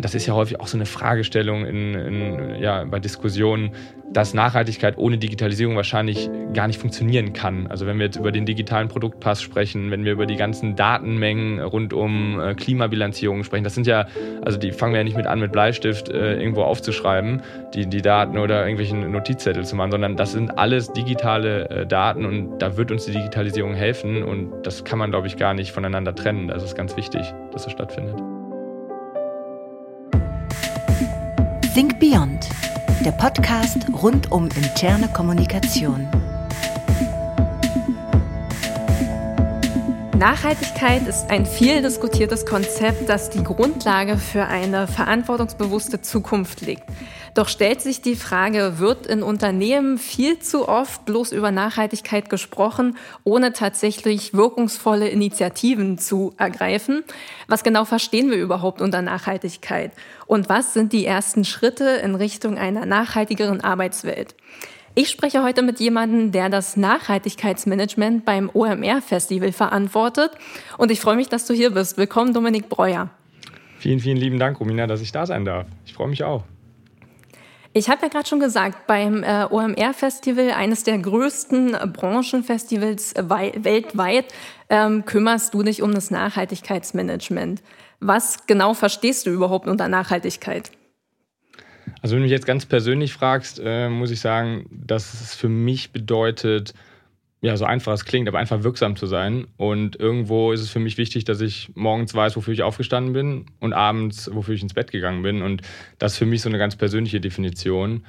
Das ist ja häufig auch so eine Fragestellung in, in, ja, bei Diskussionen, dass Nachhaltigkeit ohne Digitalisierung wahrscheinlich gar nicht funktionieren kann. Also wenn wir jetzt über den digitalen Produktpass sprechen, wenn wir über die ganzen Datenmengen rund um äh, Klimabilanzierung sprechen, das sind ja, also die fangen wir ja nicht mit an, mit Bleistift äh, irgendwo aufzuschreiben, die, die Daten oder irgendwelchen Notizzettel zu machen, sondern das sind alles digitale äh, Daten und da wird uns die Digitalisierung helfen und das kann man, glaube ich, gar nicht voneinander trennen. Das ist ganz wichtig, dass das stattfindet. Think Beyond, der Podcast rund um interne Kommunikation. Nachhaltigkeit ist ein viel diskutiertes Konzept, das die Grundlage für eine verantwortungsbewusste Zukunft legt. Doch stellt sich die Frage, wird in Unternehmen viel zu oft bloß über Nachhaltigkeit gesprochen, ohne tatsächlich wirkungsvolle Initiativen zu ergreifen? Was genau verstehen wir überhaupt unter Nachhaltigkeit? Und was sind die ersten Schritte in Richtung einer nachhaltigeren Arbeitswelt? Ich spreche heute mit jemandem, der das Nachhaltigkeitsmanagement beim OMR-Festival verantwortet. Und ich freue mich, dass du hier bist. Willkommen, Dominik Breuer. Vielen, vielen lieben Dank, Romina, dass ich da sein darf. Ich freue mich auch. Ich habe ja gerade schon gesagt, beim äh, OMR-Festival, eines der größten Branchenfestivals weltweit, ähm, kümmerst du dich um das Nachhaltigkeitsmanagement. Was genau verstehst du überhaupt unter Nachhaltigkeit? Also wenn du mich jetzt ganz persönlich fragst, äh, muss ich sagen, dass es für mich bedeutet, ja, so einfach es klingt, aber einfach wirksam zu sein. Und irgendwo ist es für mich wichtig, dass ich morgens weiß, wofür ich aufgestanden bin und abends, wofür ich ins Bett gegangen bin. Und das ist für mich so eine ganz persönliche Definition.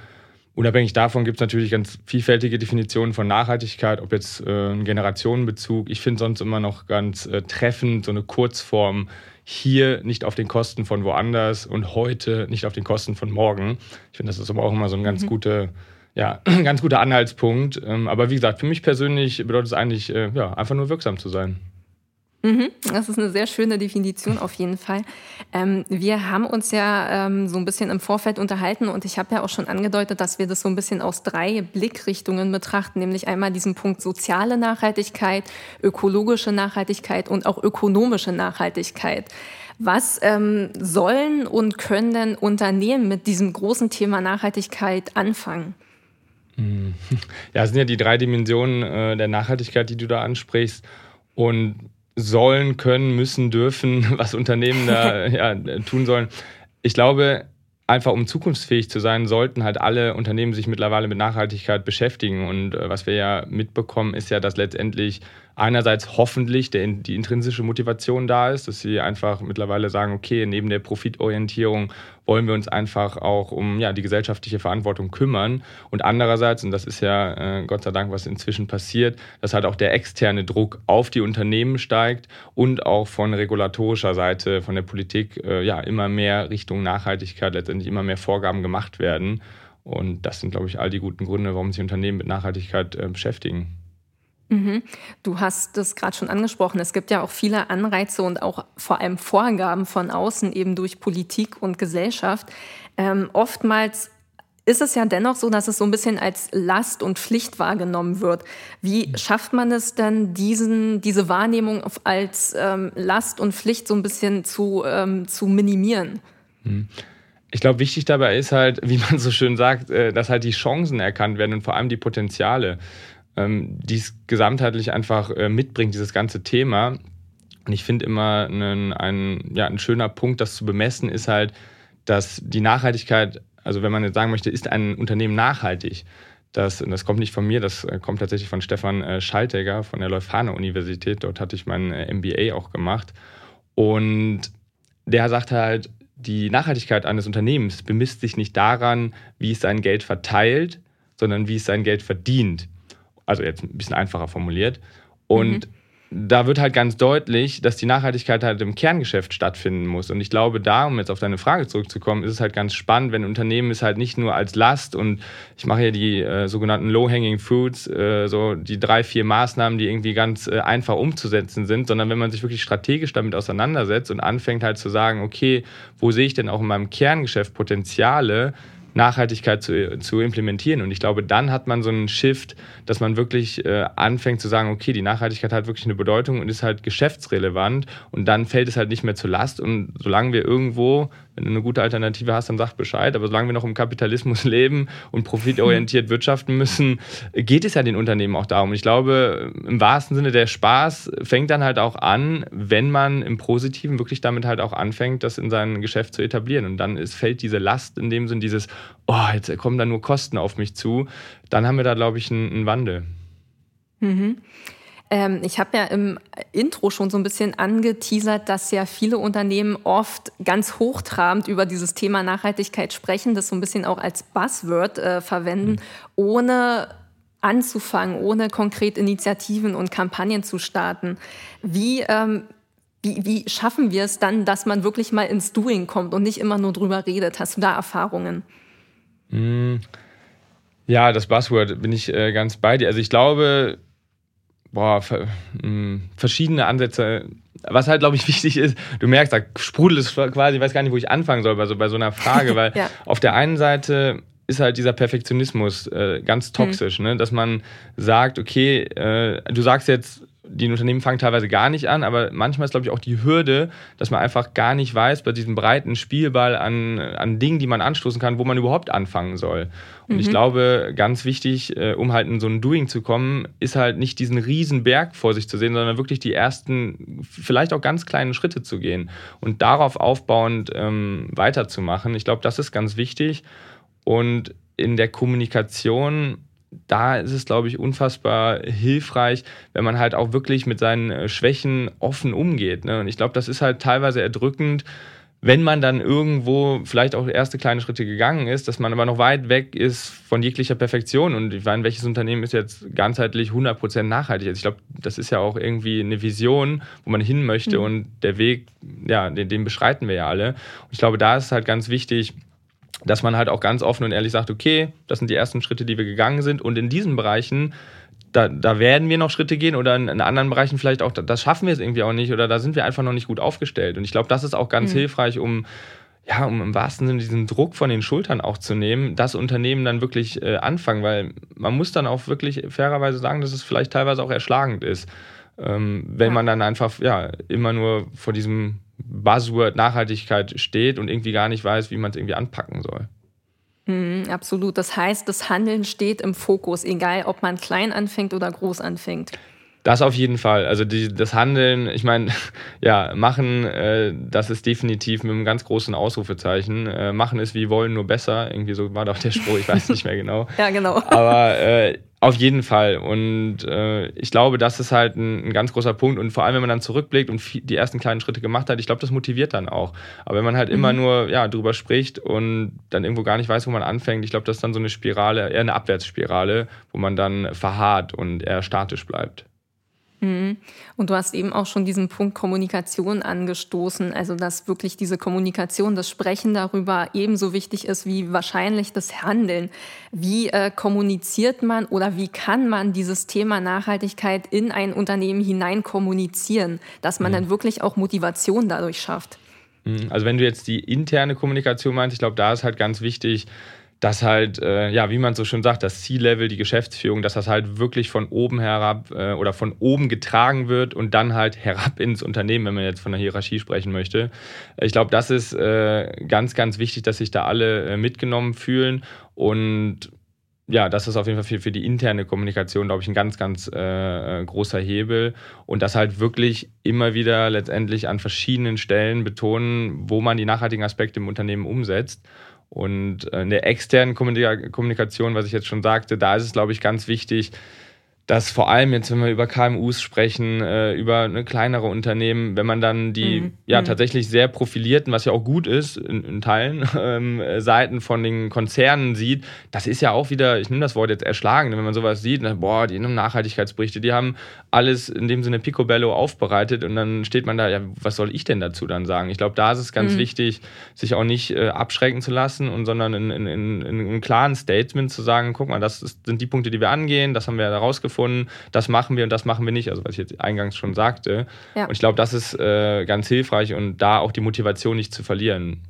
Unabhängig davon gibt es natürlich ganz vielfältige Definitionen von Nachhaltigkeit, ob jetzt äh, ein Generationenbezug. Ich finde sonst immer noch ganz äh, treffend so eine Kurzform hier nicht auf den Kosten von woanders und heute nicht auf den Kosten von morgen. Ich finde, das ist aber auch immer so ein ganz mhm. guter ja, ganz guter Anhaltspunkt. Ähm, aber wie gesagt, für mich persönlich bedeutet es eigentlich, äh, ja, einfach nur wirksam zu sein. Mhm, das ist eine sehr schöne Definition auf jeden Fall. Ähm, wir haben uns ja ähm, so ein bisschen im Vorfeld unterhalten und ich habe ja auch schon angedeutet, dass wir das so ein bisschen aus drei Blickrichtungen betrachten, nämlich einmal diesen Punkt soziale Nachhaltigkeit, ökologische Nachhaltigkeit und auch ökonomische Nachhaltigkeit. Was ähm, sollen und können denn Unternehmen mit diesem großen Thema Nachhaltigkeit anfangen? Hm. Ja, es sind ja die drei Dimensionen äh, der Nachhaltigkeit, die du da ansprichst. Und sollen, können, müssen, dürfen, was Unternehmen da ja, tun sollen. Ich glaube, einfach um zukunftsfähig zu sein, sollten halt alle Unternehmen sich mittlerweile mit Nachhaltigkeit beschäftigen. Und äh, was wir ja mitbekommen, ist ja, dass letztendlich einerseits hoffentlich der, die intrinsische Motivation da ist, dass sie einfach mittlerweile sagen, okay, neben der Profitorientierung wollen wir uns einfach auch um ja, die gesellschaftliche Verantwortung kümmern. Und andererseits, und das ist ja äh, Gott sei Dank, was inzwischen passiert, dass halt auch der externe Druck auf die Unternehmen steigt und auch von regulatorischer Seite, von der Politik, äh, ja, immer mehr Richtung Nachhaltigkeit, letztendlich immer mehr Vorgaben gemacht werden. Und das sind, glaube ich, all die guten Gründe, warum sich Unternehmen mit Nachhaltigkeit äh, beschäftigen. Mhm. Du hast das gerade schon angesprochen. Es gibt ja auch viele Anreize und auch vor allem Vorgaben von außen, eben durch Politik und Gesellschaft. Ähm, oftmals ist es ja dennoch so, dass es so ein bisschen als Last und Pflicht wahrgenommen wird. Wie schafft man es denn, diesen, diese Wahrnehmung als ähm, Last und Pflicht so ein bisschen zu, ähm, zu minimieren? Mhm. Ich glaube, wichtig dabei ist halt, wie man so schön sagt, äh, dass halt die Chancen erkannt werden und vor allem die Potenziale ähm, die es gesamtheitlich einfach äh, mitbringt, dieses ganze Thema. Und ich finde immer einen, ein, ja, ein schöner Punkt, das zu bemessen, ist halt, dass die Nachhaltigkeit, also wenn man jetzt sagen möchte, ist ein Unternehmen nachhaltig, das, das kommt nicht von mir, das äh, kommt tatsächlich von Stefan äh, Schaltegger von der Leuphana Universität. Dort hatte ich mein äh, MBA auch gemacht. Und der sagt halt, die Nachhaltigkeit eines Unternehmens bemisst sich nicht daran, wie es sein Geld verteilt, sondern wie es sein Geld verdient. Also jetzt ein bisschen einfacher formuliert. Und mhm da wird halt ganz deutlich, dass die Nachhaltigkeit halt im Kerngeschäft stattfinden muss. Und ich glaube, da, um jetzt auf deine Frage zurückzukommen, ist es halt ganz spannend, wenn Unternehmen es halt nicht nur als Last und ich mache hier die äh, sogenannten Low-Hanging Fruits, äh, so die drei, vier Maßnahmen, die irgendwie ganz äh, einfach umzusetzen sind, sondern wenn man sich wirklich strategisch damit auseinandersetzt und anfängt halt zu sagen, okay, wo sehe ich denn auch in meinem Kerngeschäft Potenziale, Nachhaltigkeit zu, zu implementieren. Und ich glaube, dann hat man so einen Shift, dass man wirklich äh, anfängt zu sagen, okay, die Nachhaltigkeit hat wirklich eine Bedeutung und ist halt geschäftsrelevant und dann fällt es halt nicht mehr zur Last. Und solange wir irgendwo wenn du eine gute Alternative hast, dann sag Bescheid. Aber solange wir noch im Kapitalismus leben und profitorientiert wirtschaften müssen, geht es ja den Unternehmen auch darum. Ich glaube, im wahrsten Sinne der Spaß fängt dann halt auch an, wenn man im Positiven wirklich damit halt auch anfängt, das in sein Geschäft zu etablieren. Und dann ist, fällt diese Last in dem Sinn, dieses, oh, jetzt kommen da nur Kosten auf mich zu. Dann haben wir da, glaube ich, einen, einen Wandel. Mhm. Ähm, ich habe ja im Intro schon so ein bisschen angeteasert, dass ja viele Unternehmen oft ganz hochtrabend über dieses Thema Nachhaltigkeit sprechen, das so ein bisschen auch als Buzzword äh, verwenden, mhm. ohne anzufangen, ohne konkret Initiativen und Kampagnen zu starten. Wie, ähm, wie, wie schaffen wir es dann, dass man wirklich mal ins Doing kommt und nicht immer nur drüber redet? Hast du da Erfahrungen? Mhm. Ja, das Buzzword bin ich äh, ganz bei dir. Also ich glaube, boah, hm, verschiedene Ansätze. Was halt, glaube ich, wichtig ist, du merkst, da sprudelt es quasi, ich weiß gar nicht, wo ich anfangen soll bei so, bei so einer Frage, weil ja. auf der einen Seite ist halt dieser Perfektionismus äh, ganz hm. toxisch, mhm. ne? dass man sagt, okay, äh, du sagst jetzt, die Unternehmen fangen teilweise gar nicht an, aber manchmal ist, glaube ich, auch die Hürde, dass man einfach gar nicht weiß bei diesem breiten Spielball an, an Dingen, die man anstoßen kann, wo man überhaupt anfangen soll. Und mhm. ich glaube, ganz wichtig, äh, um halt in so ein Doing zu kommen, ist halt nicht diesen riesen Berg vor sich zu sehen, sondern wirklich die ersten, vielleicht auch ganz kleinen Schritte zu gehen und darauf aufbauend ähm, weiterzumachen. Ich glaube, das ist ganz wichtig. Und in der Kommunikation da ist es, glaube ich, unfassbar hilfreich, wenn man halt auch wirklich mit seinen äh, Schwächen offen umgeht. Ne? Und ich glaube, das ist halt teilweise erdrückend, wenn man dann irgendwo vielleicht auch erste kleine Schritte gegangen ist, dass man aber noch weit weg ist von jeglicher Perfektion. Und ich meine, welches Unternehmen ist jetzt ganzheitlich 100% nachhaltig? Also ich glaube, das ist ja auch irgendwie eine Vision, wo man hin möchte mhm. und der Weg, ja, den, den beschreiten wir ja alle. Und ich glaube, da ist es halt ganz wichtig, dass man halt auch ganz offen und ehrlich sagt, okay, das sind die ersten Schritte, die wir gegangen sind und in diesen Bereichen, da, da werden wir noch Schritte gehen oder in, in anderen Bereichen vielleicht auch, das schaffen wir es irgendwie auch nicht oder da sind wir einfach noch nicht gut aufgestellt. Und ich glaube, das ist auch ganz mhm. hilfreich, um ja, um im wahrsten Sinne diesen Druck von den Schultern auch zu nehmen, das Unternehmen dann wirklich äh, anfangen, weil man muss dann auch wirklich fairerweise sagen, dass es vielleicht teilweise auch erschlagend ist, ähm, wenn ja. man dann einfach ja immer nur vor diesem Buzzword Nachhaltigkeit steht und irgendwie gar nicht weiß, wie man es irgendwie anpacken soll. Mhm, absolut. Das heißt, das Handeln steht im Fokus, egal ob man klein anfängt oder groß anfängt. Das auf jeden Fall. Also die, das Handeln, ich meine, ja, machen, äh, das ist definitiv mit einem ganz großen Ausrufezeichen. Äh, machen ist wie wollen, nur besser. Irgendwie so war doch der Spruch, ich weiß nicht mehr genau. ja, genau. Aber äh, auf jeden Fall. Und äh, ich glaube, das ist halt ein, ein, ganz großer Punkt. Und vor allem, wenn man dann zurückblickt und die ersten kleinen Schritte gemacht hat, ich glaube, das motiviert dann auch. Aber wenn man halt mhm. immer nur ja, drüber spricht und dann irgendwo gar nicht weiß, wo man anfängt, ich glaube, das ist dann so eine Spirale, eher eine Abwärtsspirale, wo man dann verharrt und eher statisch bleibt. Mhm. Und du hast eben auch schon diesen Punkt Kommunikation angestoßen, also dass wirklich diese Kommunikation, das Sprechen darüber ebenso wichtig ist wie wahrscheinlich das Handeln. Wie äh, kommuniziert man oder wie kann man dieses Thema Nachhaltigkeit in ein Unternehmen hinein kommunizieren, dass man mhm. dann wirklich auch Motivation dadurch schafft? Mhm. Also wenn du jetzt die interne Kommunikation meinst, ich glaube, da ist halt ganz wichtig, dass halt, äh, ja, wie man so schön sagt, das C-Level, die Geschäftsführung, dass das halt wirklich von oben herab äh, oder von oben getragen wird und dann halt herab ins Unternehmen, wenn man jetzt von der Hierarchie sprechen möchte. Ich glaube, das ist äh, ganz, ganz wichtig, dass sich da alle äh, mitgenommen fühlen und ja, das ist auf jeden Fall für, für die interne Kommunikation, glaube ich, ein ganz, ganz äh, großer Hebel. Und das halt wirklich immer wieder letztendlich an verschiedenen Stellen betonen, wo man die nachhaltigen Aspekte im Unternehmen umsetzt. Und äh, in der externen Kommunikation, was ich jetzt schon sagte, da ist es, glaube ich, ganz wichtig, dass vor allem jetzt, wenn wir über KMUs sprechen, äh, über eine kleinere Unternehmen, wenn man dann die mhm. ja mhm. tatsächlich sehr profilierten, was ja auch gut ist in, in Teilen, ähm, Seiten von den Konzernen sieht, das ist ja auch wieder, ich nehme das Wort jetzt erschlagen, wenn man sowas sieht, dann, boah, die haben Nachhaltigkeitsberichte, die haben alles in dem Sinne picobello aufbereitet und dann steht man da, ja, was soll ich denn dazu dann sagen? Ich glaube, da ist es ganz mhm. wichtig, sich auch nicht äh, abschrecken zu lassen und sondern in, in, in, in einem klaren Statement zu sagen, guck mal, das ist, sind die Punkte, die wir angehen, das haben wir herausgefunden gefunden, das machen wir und das machen wir nicht, also was ich jetzt eingangs schon sagte. Ja. Und ich glaube, das ist äh, ganz hilfreich und da auch die Motivation nicht zu verlieren.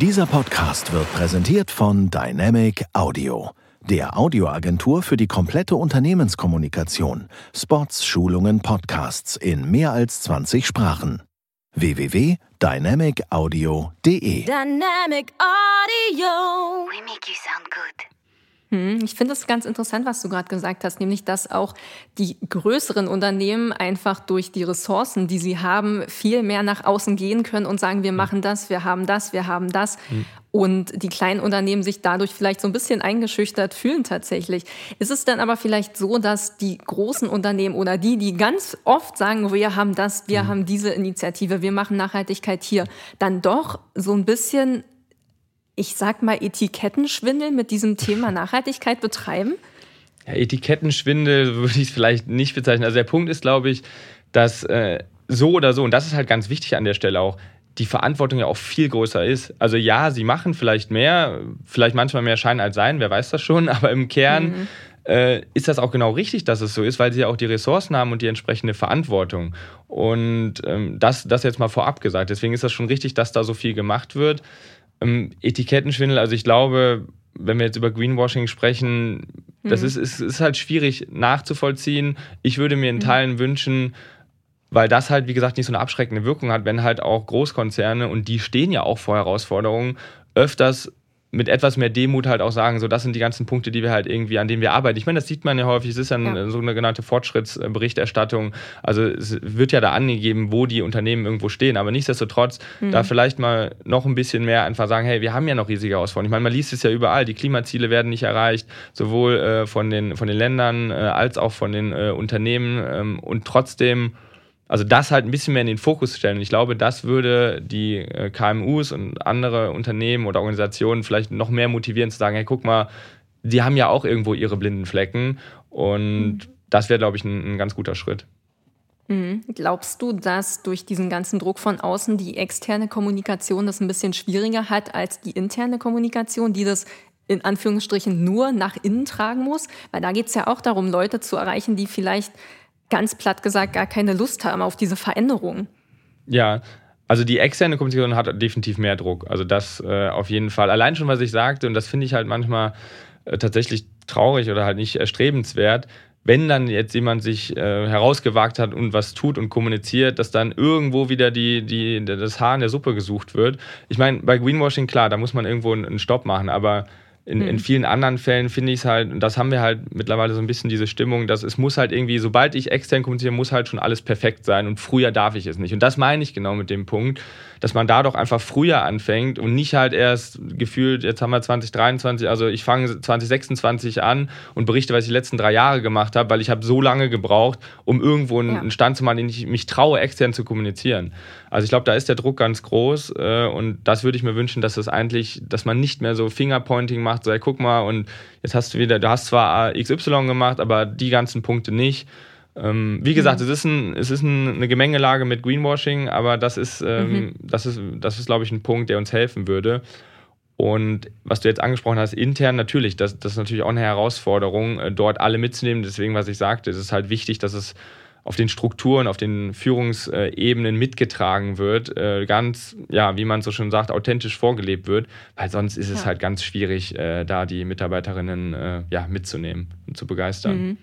Dieser Podcast wird präsentiert von Dynamic Audio, der Audioagentur für die komplette Unternehmenskommunikation. Spots, Schulungen, Podcasts in mehr als 20 Sprachen www.dynamicaudio.de Dynamic Audio. We make you sound good. Hm, ich finde es ganz interessant, was du gerade gesagt hast, nämlich dass auch die größeren Unternehmen einfach durch die Ressourcen, die sie haben, viel mehr nach außen gehen können und sagen, wir hm. machen das, wir haben das, wir haben das. Mhm. Und die kleinen Unternehmen sich dadurch vielleicht so ein bisschen eingeschüchtert fühlen tatsächlich. Ist es dann aber vielleicht so, dass die großen Unternehmen oder die, die ganz oft sagen, wir haben das, wir mhm. haben diese Initiative, wir machen Nachhaltigkeit hier, dann doch so ein bisschen ich sag mal, Etikettenschwindel mit diesem Thema Nachhaltigkeit betreiben? Ja, Etikettenschwindel würde ich es vielleicht nicht bezeichnen. Also der Punkt ist, glaube ich, dass äh, so oder so, und das ist halt ganz wichtig an der Stelle auch, die Verantwortung ja auch viel größer ist. Also ja, sie machen vielleicht mehr, vielleicht manchmal mehr Schein als Sein, wer weiß das schon, aber im Kern mhm. äh, ist das auch genau richtig, dass es so ist, weil sie ja auch die Ressourcen haben und die entsprechende Verantwortung. Und ähm, das, das jetzt mal vorab gesagt. Deswegen ist das schon richtig, dass da so viel gemacht wird. Ähm, Etikettenschwindel, also ich glaube, wenn wir jetzt über Greenwashing sprechen, mhm. das ist, ist, ist halt schwierig nachzuvollziehen. Ich würde mir in mhm. Teilen mhm. wünschen, weil das halt, wie gesagt, nicht so eine abschreckende Wirkung hat, wenn halt auch Großkonzerne, und die stehen ja auch vor Herausforderungen, öfters mit etwas mehr Demut halt auch sagen, so das sind die ganzen Punkte, die wir halt irgendwie, an denen wir arbeiten. Ich meine, das sieht man ja häufig, es ist ja, ja. so eine genannte Fortschrittsberichterstattung. Also es wird ja da angegeben, wo die Unternehmen irgendwo stehen. Aber nichtsdestotrotz, mhm. da vielleicht mal noch ein bisschen mehr einfach sagen, hey, wir haben ja noch riesige Herausforderungen. Ich meine, man liest es ja überall, die Klimaziele werden nicht erreicht, sowohl äh, von, den, von den Ländern äh, als auch von den äh, Unternehmen. Ähm, und trotzdem also das halt ein bisschen mehr in den Fokus stellen. Ich glaube, das würde die äh, KMUs und andere Unternehmen oder Organisationen vielleicht noch mehr motivieren zu sagen, hey, guck mal, die haben ja auch irgendwo ihre blinden Flecken und mhm. das wäre, glaube ich, ein, ein, ganz guter Schritt. Mhm. Glaubst du, dass durch diesen ganzen Druck von außen die externe Kommunikation das ein bisschen schwieriger hat als die interne Kommunikation, die das in Anführungsstrichen nur nach innen tragen muss? Weil da geht es ja auch darum, Leute zu erreichen, die vielleicht ganz platt gesagt gar keine Lust haben auf diese Veränderung. Ja, also die externe Kommunikation hat definitiv mehr Druck. Also das äh, auf jeden Fall. Allein schon, was ich sagte, und das finde ich halt manchmal äh, tatsächlich traurig oder halt nicht erstrebenswert, wenn dann jetzt jemand sich äh, herausgewagt hat und was tut und kommuniziert, dass dann irgendwo wieder die, die, das Haar in der Suppe gesucht wird. Ich meine, bei Greenwashing, klar, da muss man irgendwo einen Stopp machen, aber in, in hm. vielen anderen Fällen finde ich es halt, und das haben wir halt mittlerweile so ein bisschen diese Stimmung, dass es muss halt irgendwie, sobald ich extern kommuniziere, muss halt schon alles perfekt sein und früher darf ich es nicht. Und das meine ich genau mit dem Punkt, dass man da doch einfach früher anfängt und nicht halt erst gefühlt, jetzt haben wir 2023, also ich fange 2026 an und berichte, was ich die letzten drei Jahre gemacht habe, weil ich habe so lange gebraucht, um irgendwo einen, ja. Stand zu machen, den ich mich traue, extern zu kommunizieren. Also ich glaube, da ist der Druck ganz groß äh, und das würde ich mir wünschen, dass das eigentlich, dass man nicht mehr so Fingerpointing macht, so hey, guck mal und jetzt hast du wieder, du hast zwar XY gemacht, aber die ganzen Punkte nicht. Ähm, wie gesagt, mhm. es ist, ein, es ist ein, eine Gemengelage mit Greenwashing, aber das ist, ähm, mhm. das ist, das ist, glaube ich, ein Punkt, der uns helfen würde. Und was du jetzt angesprochen hast, intern natürlich, das, das ist natürlich auch eine Herausforderung, äh, dort alle mitzunehmen. Deswegen, was ich sagte, es ist halt wichtig, dass es auf den Strukturen, auf den Führungsebenen mitgetragen wird, äh, ganz, ja, wie man so schon sagt, authentisch vorgelebt wird, weil sonst ist es halt ganz schwierig, äh, da die Mitarbeiterinnen ja, mitzunehmen und zu begeistern. Mhm.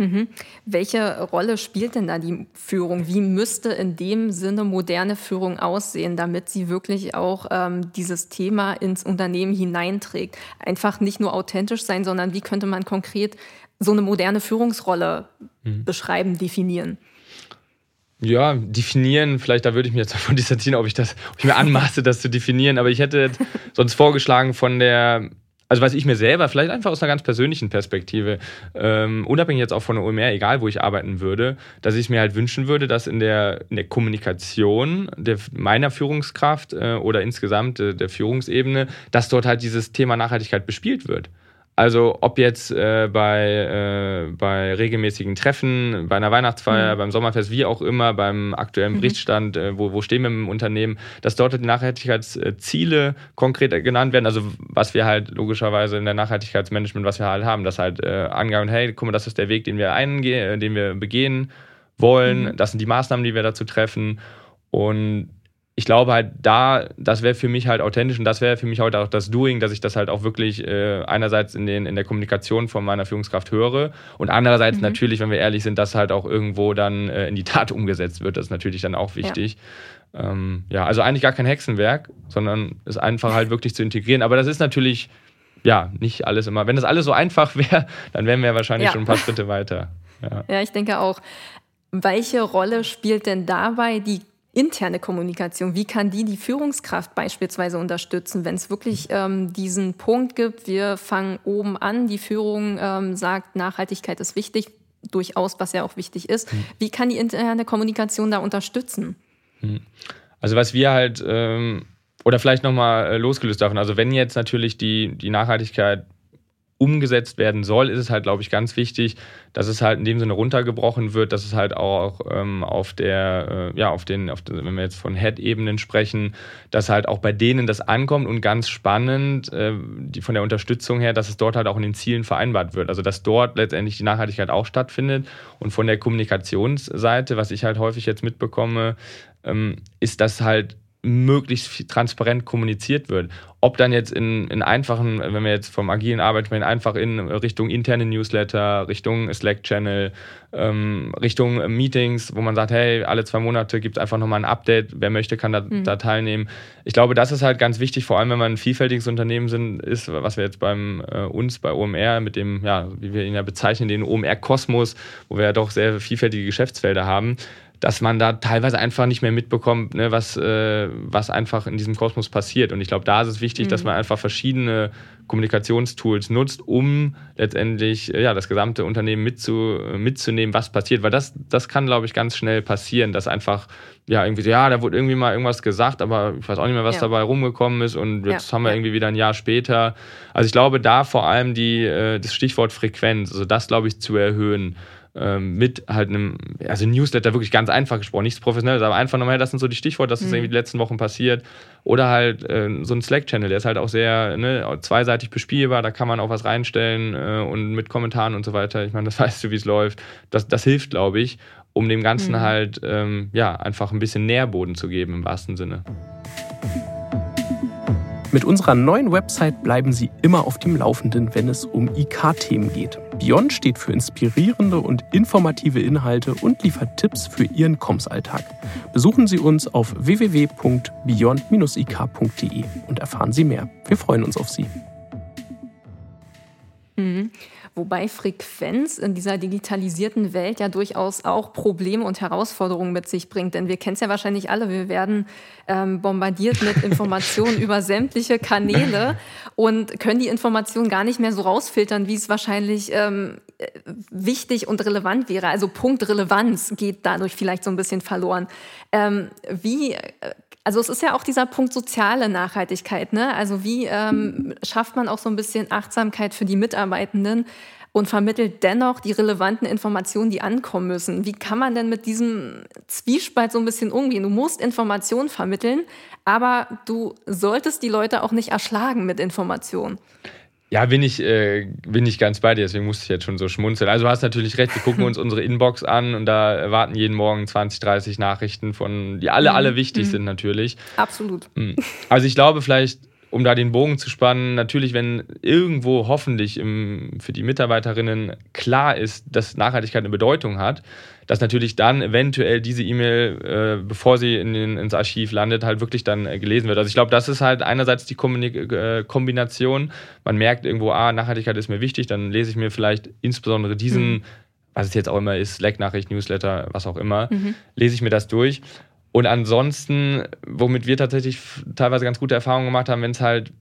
Mhm. Welche Rolle spielt denn da die Führung? Wie müsste in dem Sinne moderne Führung aussehen, damit sie wirklich auch ähm, dieses Thema ins Unternehmen hineinträgt? Einfach nicht nur authentisch sein, sondern wie könnte man konkret so eine moderne Führungsrolle mhm. beschreiben, definieren? Ja, definieren, vielleicht da würde ich mir jetzt davon distanzieren, ob ich das, ob ich mir anmaße, das zu definieren, aber ich hätte sonst vorgeschlagen von der also was ich mir selber, vielleicht einfach aus einer ganz persönlichen Perspektive, ähm, unabhängig jetzt auch von der OMR, egal wo ich arbeiten würde, dass ich mir halt wünschen würde, dass in der, in der Kommunikation der, meiner Führungskraft äh, oder insgesamt äh, der Führungsebene, dass dort halt dieses Thema Nachhaltigkeit bespielt wird. Also ob jetzt äh, bei, äh, bei regelmäßigen Treffen, bei einer Weihnachtsfeier, mhm. beim Sommerfest, wie auch immer, beim aktuellen mhm. Berichtsstand, äh, wo, wo stehen wir im Unternehmen, dass dort die Nachhaltigkeitsziele konkret genannt werden. Also was wir halt logischerweise in der Nachhaltigkeitsmanagement, was wir halt haben, das halt äh, angehen, hey, guck mal, das ist der Weg, den wir eingehen, äh, den wir begehen wollen. Mhm. Das sind die Maßnahmen, die wir dazu treffen. Und ich glaube halt da, das wäre für mich halt authentisch und das wäre für mich heute auch das Doing, dass ich das halt auch wirklich äh, einerseits in, den, in der Kommunikation von meiner Führungskraft höre und andererseits mhm. natürlich, wenn wir ehrlich sind, dass halt auch irgendwo dann äh, in die Tat umgesetzt wird. Das ist natürlich dann auch wichtig. Ja. Ähm, ja, also eigentlich gar kein Hexenwerk, sondern es einfach halt wirklich zu integrieren. Aber das ist natürlich, ja, nicht alles immer. Wenn das alles so einfach wäre, dann wären wir wahrscheinlich ja. schon ein paar Schritte weiter. Ja. ja, ich denke auch. Welche Rolle spielt denn dabei die interne Kommunikation, wie kann die die Führungskraft beispielsweise unterstützen, wenn es wirklich ähm, diesen Punkt gibt, wir fangen oben an, die Führung ähm, sagt, Nachhaltigkeit ist wichtig, durchaus, was ja auch wichtig ist. Hm. Wie kann die interne Kommunikation da unterstützen? Hm. Also was wir halt, ähm, oder vielleicht nochmal äh, losgelöst davon, also wenn jetzt natürlich die, die Nachhaltigkeit umgesetzt werden soll, ist es halt, glaube ich, ganz wichtig, dass es halt in dem Sinne runtergebrochen wird, dass es halt auch ähm, auf der, äh, ja, auf den, auf den, wenn wir jetzt von Head-Ebenen sprechen, dass halt auch bei denen das ankommt und ganz spannend, äh, die, von der Unterstützung her, dass es dort halt auch in den Zielen vereinbart wird. Also dass dort letztendlich die Nachhaltigkeit auch stattfindet und von der Kommunikationsseite, was ich halt häufig jetzt mitbekomme, ähm, ist das halt möglichst transparent kommuniziert wird. Ob dann jetzt in, in einfachen, wenn wir jetzt vom agilen Arbeiten einfach in Richtung interne Newsletter, Richtung Slack-Channel, ähm, Richtung Meetings, wo man sagt, hey, alle zwei Monate gibt es einfach nochmal ein Update, wer möchte, kann da, mhm. da, teilnehmen. Ich glaube, das ist halt ganz wichtig, vor allem wenn man ein vielfältiges Unternehmen sind, ist, was wir jetzt beim äh, uns bei OMR mit dem, ja, wie wir ihn ja bezeichnen, den OMR-Kosmos, wo wir ja doch sehr vielfältige Geschäftsfelder haben, dass man da teilweise einfach nicht mehr mitbekommt, ne, was, äh, was einfach in diesem Kosmos passiert. Und ich glaube, da ist es wichtig, mhm. dass man einfach verschiedene Kommunikationstools nutzt, um letztendlich äh, ja, das gesamte Unternehmen mitzu, mitzunehmen, was passiert. Weil das, das kann, glaube ich, ganz schnell passieren, dass einfach, ja, irgendwie so, ja, da wurde irgendwie mal irgendwas gesagt, aber ich weiß auch nicht mehr, was ja. dabei rumgekommen ist und jetzt ja. haben wir irgendwie wieder ein Jahr später. Also ich glaube, da vor allem die, äh, das Stichwort Frequenz, also das, glaube ich, zu erhöhen ähm, mit halt einem, also Newsletter wirklich ganz einfach gesprochen, nichts Professionelles, aber einfach nochmal, das sind so die Stichworte, das ist mhm. irgendwie die letzten Wochen passiert. Oder halt äh, so ein Slack-Channel, der ist halt auch sehr ne, zweiseitig bespielbar, da kann man auch was reinstellen äh, und mit Kommentaren und so weiter. Ich meine, das weißt du, wie es läuft. Das, das hilft, glaube ich, um dem Ganzen mhm. halt ähm, ja, einfach ein bisschen Nährboden zu geben im wahrsten Sinne. Mit unserer neuen Website bleiben Sie immer auf dem Laufenden, wenn es um IK-Themen geht. Beyond steht für inspirierende und informative Inhalte und liefert Tipps für Ihren Kommsalltag. Besuchen Sie uns auf www.beyond-ik.de und erfahren Sie mehr. Wir freuen uns auf Sie. Mhm. Wobei Frequenz in dieser digitalisierten Welt ja durchaus auch Probleme und Herausforderungen mit sich bringt. Denn wir kennen es ja wahrscheinlich alle. Wir werden ähm, bombardiert mit Informationen über sämtliche Kanäle und können die Informationen gar nicht mehr so rausfiltern, wie es wahrscheinlich ähm, wichtig und relevant wäre. Also Punkt Relevanz geht dadurch vielleicht so ein bisschen verloren. Ähm, wie äh, also es ist ja auch dieser Punkt soziale Nachhaltigkeit. Ne? Also wie ähm, schafft man auch so ein bisschen Achtsamkeit für die Mitarbeitenden und vermittelt dennoch die relevanten Informationen, die ankommen müssen? Wie kann man denn mit diesem Zwiespalt so ein bisschen umgehen? Du musst Informationen vermitteln, aber du solltest die Leute auch nicht erschlagen mit Informationen. Ja, bin ich, äh, bin ich ganz bei dir, deswegen musste ich jetzt schon so schmunzeln. Also du hast natürlich recht, wir gucken uns unsere Inbox an und da erwarten jeden Morgen 20, 30 Nachrichten von, die alle, mhm. alle wichtig mhm. sind natürlich. Absolut. Mhm. Also ich glaube vielleicht, um da den Bogen zu spannen, natürlich, wenn irgendwo hoffentlich im, für die Mitarbeiterinnen klar ist, dass Nachhaltigkeit eine Bedeutung hat, dass natürlich dann eventuell diese E-Mail, äh, bevor sie in den, ins Archiv landet, halt wirklich dann äh, gelesen wird. Also ich glaube, das ist halt einerseits die Kommunik äh, Kombination. Man merkt irgendwo, ah, Nachhaltigkeit ist mir wichtig, dann lese ich mir vielleicht insbesondere diesen, mhm. was es jetzt auch immer ist, Slack-Nachricht, Newsletter, was auch immer, mhm. lese ich mir das durch. Und ansonsten, womit wir tatsächlich teilweise ganz gute Erfahrungen gemacht haben, wenn es halt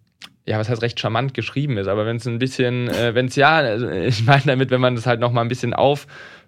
ja, was heißt recht charmant geschrieben ist, aber wenn es ein bisschen, äh, wenn es ja, also ich meine damit, wenn man das halt nochmal ein bisschen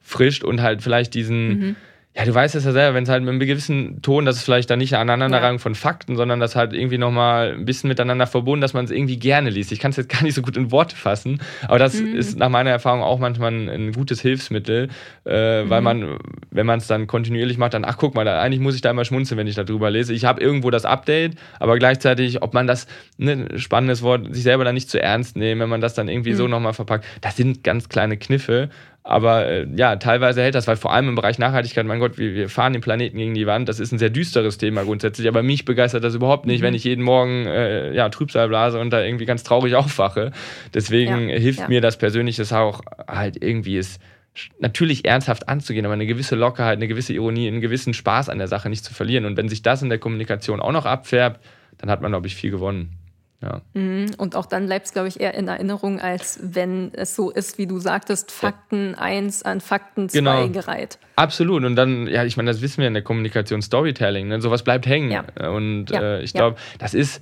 auffrischt und halt vielleicht diesen, mhm ja, du weißt es ja selber, wenn es halt mit einem gewissen Ton, das ist vielleicht dann nicht eine Aneinanderreihung ja. von Fakten, sondern das halt irgendwie nochmal ein bisschen miteinander verbunden, dass man es irgendwie gerne liest. Ich kann es jetzt gar nicht so gut in Worte fassen, aber das mhm. ist nach meiner Erfahrung auch manchmal ein, ein gutes Hilfsmittel, äh, mhm. weil man, wenn man es dann kontinuierlich macht, dann, ach guck mal, da, eigentlich muss ich da immer schmunzeln, wenn ich darüber lese. Ich habe irgendwo das Update, aber gleichzeitig, ob man das, ne, spannendes Wort, sich selber dann nicht zu ernst nehmen, wenn man das dann irgendwie mhm. so nochmal verpackt, das sind ganz kleine Kniffe aber äh, ja, teilweise hält das, weil vor allem im Bereich Nachhaltigkeit, mein Gott, wir, wir, fahren den Planeten gegen die Wand. Das ist ein sehr düsteres Thema grundsätzlich, aber mich begeistert das überhaupt nicht, mhm. wenn ich jeden Morgen äh, ja, Trübsal blase und da irgendwie ganz traurig aufwache. Deswegen ja, hilft ja. mir das persönlich, das auch halt irgendwie ist natürlich ernsthaft anzugehen, aber eine gewisse Lockerheit, eine gewisse Ironie, einen gewissen Spaß an der Sache nicht zu verlieren. Und wenn sich das in der Kommunikation auch noch abfärbt, dann hat man, glaube ich, viel gewonnen. Ja. Mhm. Und auch dann bleibt es, glaube ich, eher in Erinnerung, als wenn es so ist, wie du sagtest, Fakten 1 an Fakten 2 genau. gereiht. Absolut. Und dann, ja, ich meine, das wissen wir in der Kommunikation, Storytelling, ne? sowas bleibt hängen. Ja. Und ja. Äh, ich glaube, das ist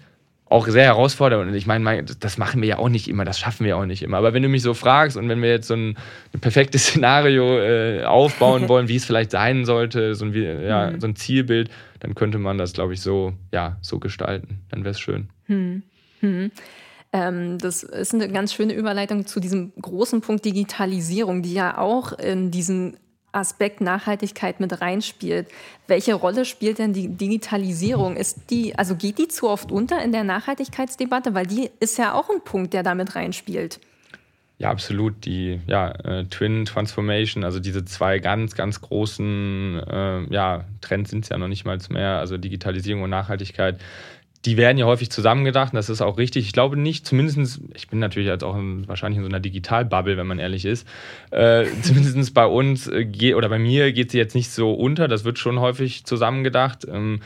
auch sehr herausfordernd. Und ich meine, das machen wir ja auch nicht immer, das schaffen wir auch nicht immer. Aber wenn du mich so fragst und wenn wir jetzt so ein, ein perfektes Szenario äh, aufbauen wollen, wie es vielleicht sein sollte, so ein, ja, mhm. so ein Zielbild, dann könnte man das, glaube ich, so, ja, so gestalten. Dann wäre es schön. Mhm. Hm. Ähm, das ist eine ganz schöne Überleitung zu diesem großen Punkt Digitalisierung, die ja auch in diesen Aspekt Nachhaltigkeit mit reinspielt. Welche Rolle spielt denn die Digitalisierung? Ist die, also geht die zu oft unter in der Nachhaltigkeitsdebatte? Weil die ist ja auch ein Punkt, der damit reinspielt. Ja, absolut. Die ja, äh, Twin Transformation, also diese zwei ganz, ganz großen äh, ja, Trends sind es ja noch nicht mal mehr, also Digitalisierung und Nachhaltigkeit die werden ja häufig zusammengedacht, und das ist auch richtig. Ich glaube nicht, zumindest, ich bin natürlich jetzt auch in, wahrscheinlich in so einer Digitalbubble, wenn man ehrlich ist. Äh, zumindest bei uns äh, oder bei mir geht sie jetzt nicht so unter, das wird schon häufig zusammengedacht. Ähm,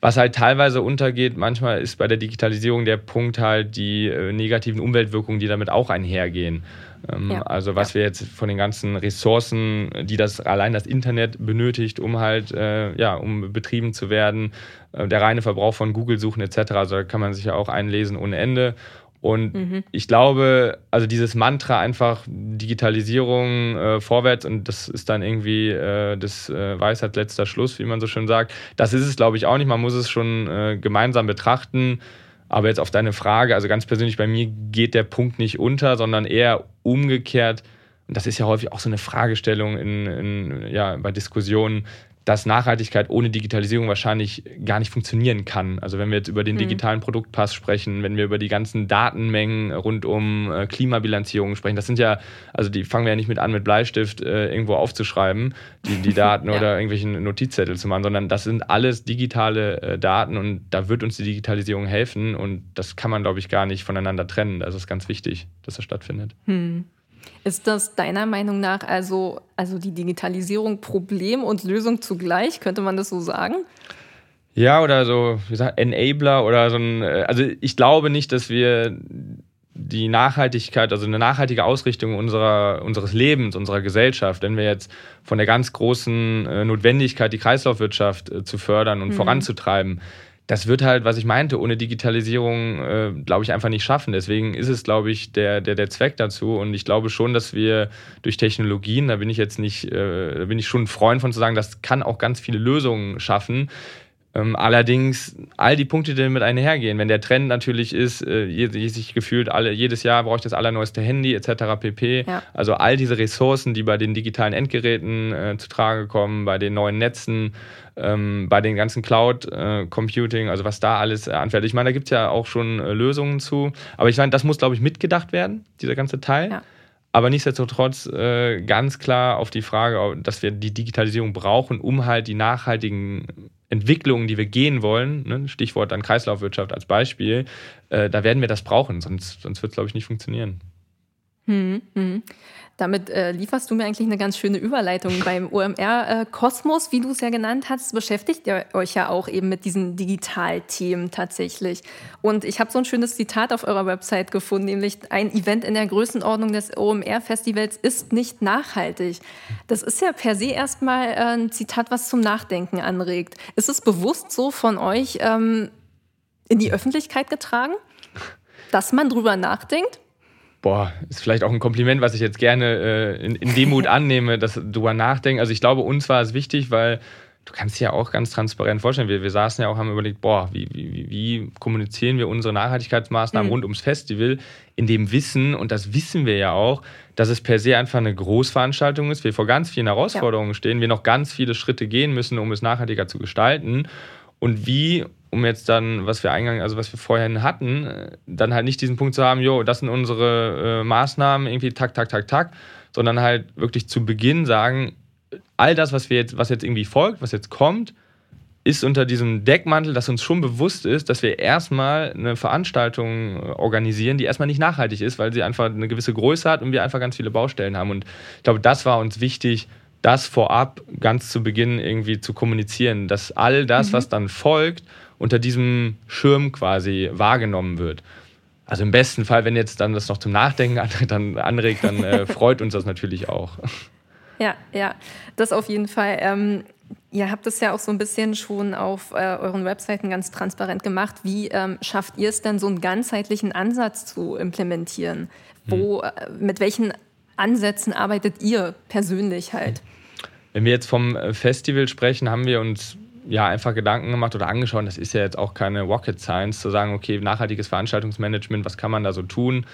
was halt teilweise untergeht, manchmal ist bei der Digitalisierung der Punkt halt die äh, negativen Umweltwirkungen, die damit auch einhergehen. Ähm, ja. Also was ja. wir jetzt von den ganzen Ressourcen, die das allein das Internet benötigt, um halt äh, ja um betrieben zu werden, äh, der reine Verbrauch von Google-Suchen etc. Also da kann man sich ja auch einlesen ohne Ende. Und mhm. ich glaube, also dieses Mantra einfach Digitalisierung äh, vorwärts und das ist dann irgendwie äh, das äh, Weisheit letzter Schluss, wie man so schön sagt. Das ist es, glaube ich, auch nicht. Man muss es schon äh, gemeinsam betrachten. Aber jetzt auf deine Frage, also ganz persönlich bei mir geht der Punkt nicht unter, sondern eher umgekehrt. Und das ist ja häufig auch so eine Fragestellung in, in ja, bei Diskussionen dass Nachhaltigkeit ohne Digitalisierung wahrscheinlich gar nicht funktionieren kann. Also wenn wir jetzt über den hm. digitalen Produktpass sprechen, wenn wir über die ganzen Datenmengen rund um äh, Klimabilanzierung sprechen, das sind ja, also die fangen wir ja nicht mit an, mit Bleistift äh, irgendwo aufzuschreiben, die, die Daten ja. oder irgendwelchen Notizzettel zu machen, sondern das sind alles digitale äh, Daten und da wird uns die Digitalisierung helfen und das kann man, glaube ich, gar nicht voneinander trennen. Das ist ganz wichtig, dass das stattfindet. Hm. Ist das deiner Meinung nach also, also die Digitalisierung Problem und Lösung zugleich? Könnte man das so sagen? Ja, oder so, wie gesagt, Enabler oder so ein. Äh, also ich glaube nicht, dass wir die Nachhaltigkeit, also eine nachhaltige Ausrichtung unserer, unseres Lebens, unserer Gesellschaft, wenn wir jetzt von der ganz großen äh, Notwendigkeit, die Kreislaufwirtschaft äh, zu fördern und mhm. voranzutreiben, das wird halt, was ich meinte, ohne Digitalisierung, äh, glaube ich, einfach nicht schaffen. Deswegen ist es, glaube ich, der, der, der Zweck dazu. Und ich glaube schon, dass wir durch Technologien, da bin ich jetzt nicht, äh, da bin ich schon ein Freund von zu sagen, das kann auch ganz viele Lösungen schaffen. Ähm, allerdings all die Punkte, die damit einhergehen, wenn der Trend natürlich ist, äh, sich gefühlt alle, jedes Jahr brauche ich das allerneueste Handy etc. pp. Ja. Also all diese Ressourcen, die bei den digitalen Endgeräten äh, zu Trage kommen, bei den neuen Netzen, ähm, bei den ganzen Cloud-Computing, äh, also was da alles äh, anfällt. Ich meine, da gibt es ja auch schon äh, Lösungen zu, aber ich meine, das muss, glaube ich, mitgedacht werden, dieser ganze Teil. Ja. Aber nichtsdestotrotz ganz klar auf die Frage, dass wir die Digitalisierung brauchen, um halt die nachhaltigen Entwicklungen, die wir gehen wollen, ne, Stichwort dann Kreislaufwirtschaft als Beispiel, äh, da werden wir das brauchen, sonst, sonst wird es, glaube ich, nicht funktionieren. Hm, hm. Damit äh, lieferst du mir eigentlich eine ganz schöne Überleitung. Beim OMR äh, Kosmos, wie du es ja genannt hast, beschäftigt ihr euch ja auch eben mit diesen Digitalthemen tatsächlich. Und ich habe so ein schönes Zitat auf eurer Website gefunden, nämlich ein Event in der Größenordnung des OMR-Festivals ist nicht nachhaltig. Das ist ja per se erstmal äh, ein Zitat, was zum Nachdenken anregt. Ist es bewusst so von euch ähm, in die Öffentlichkeit getragen? Dass man drüber nachdenkt? Boah, ist vielleicht auch ein Kompliment, was ich jetzt gerne äh, in, in Demut annehme, dass drüber nachdenken. Also ich glaube, uns war es wichtig, weil du kannst dir ja auch ganz transparent vorstellen, wir, wir saßen ja auch, haben überlegt, boah, wie, wie, wie kommunizieren wir unsere Nachhaltigkeitsmaßnahmen mhm. rund ums Festival in dem Wissen, und das wissen wir ja auch, dass es per se einfach eine Großveranstaltung ist, wir vor ganz vielen Herausforderungen ja. stehen, wir noch ganz viele Schritte gehen müssen, um es nachhaltiger zu gestalten. Und wie, um jetzt dann, was wir eingangs, also was wir vorhin hatten, dann halt nicht diesen Punkt zu haben, jo, das sind unsere äh, Maßnahmen, irgendwie tak, tak, tak, tak, sondern halt wirklich zu Beginn sagen, all das, was wir jetzt, was jetzt irgendwie folgt, was jetzt kommt, ist unter diesem Deckmantel, dass uns schon bewusst ist, dass wir erstmal eine Veranstaltung äh, organisieren, die erstmal nicht nachhaltig ist, weil sie einfach eine gewisse Größe hat und wir einfach ganz viele Baustellen haben. Und ich glaube, das war uns wichtig, das vorab ganz zu Beginn irgendwie zu kommunizieren, dass all das, mhm. was dann folgt, unter diesem Schirm quasi wahrgenommen wird. Also im besten Fall, wenn jetzt dann das noch zum Nachdenken dann anregt, dann äh, freut uns das natürlich auch. Ja, ja, das auf jeden Fall. Ähm, ihr habt es ja auch so ein bisschen schon auf äh, euren Webseiten ganz transparent gemacht. Wie ähm, schafft ihr es denn, so einen ganzheitlichen Ansatz zu implementieren? Wo, hm. äh, mit welchen Ansätzen arbeitet ihr persönlich halt? Wenn wir jetzt vom äh, Festival sprechen, haben wir uns ja einfach Gedanken gemacht oder angeschaut. Das ist ja jetzt auch keine Rocket Science, zu sagen, okay, nachhaltiges Veranstaltungsmanagement, was kann man da so tun?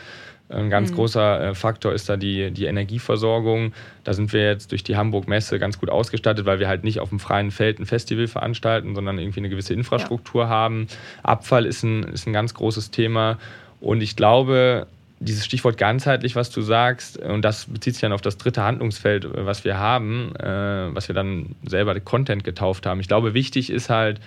Ein ganz mhm. großer äh, Faktor ist da die, die Energieversorgung. Da sind wir jetzt durch die Hamburg-Messe ganz gut ausgestattet, weil wir halt nicht auf dem freien Feld ein Festival veranstalten, sondern irgendwie eine gewisse Infrastruktur ja. haben. Abfall ist ein, ist ein ganz großes Thema. Und ich glaube, dieses Stichwort ganzheitlich, was du sagst, und das bezieht sich dann auf das dritte Handlungsfeld, was wir haben, äh, was wir dann selber Content getauft haben. Ich glaube, wichtig ist halt,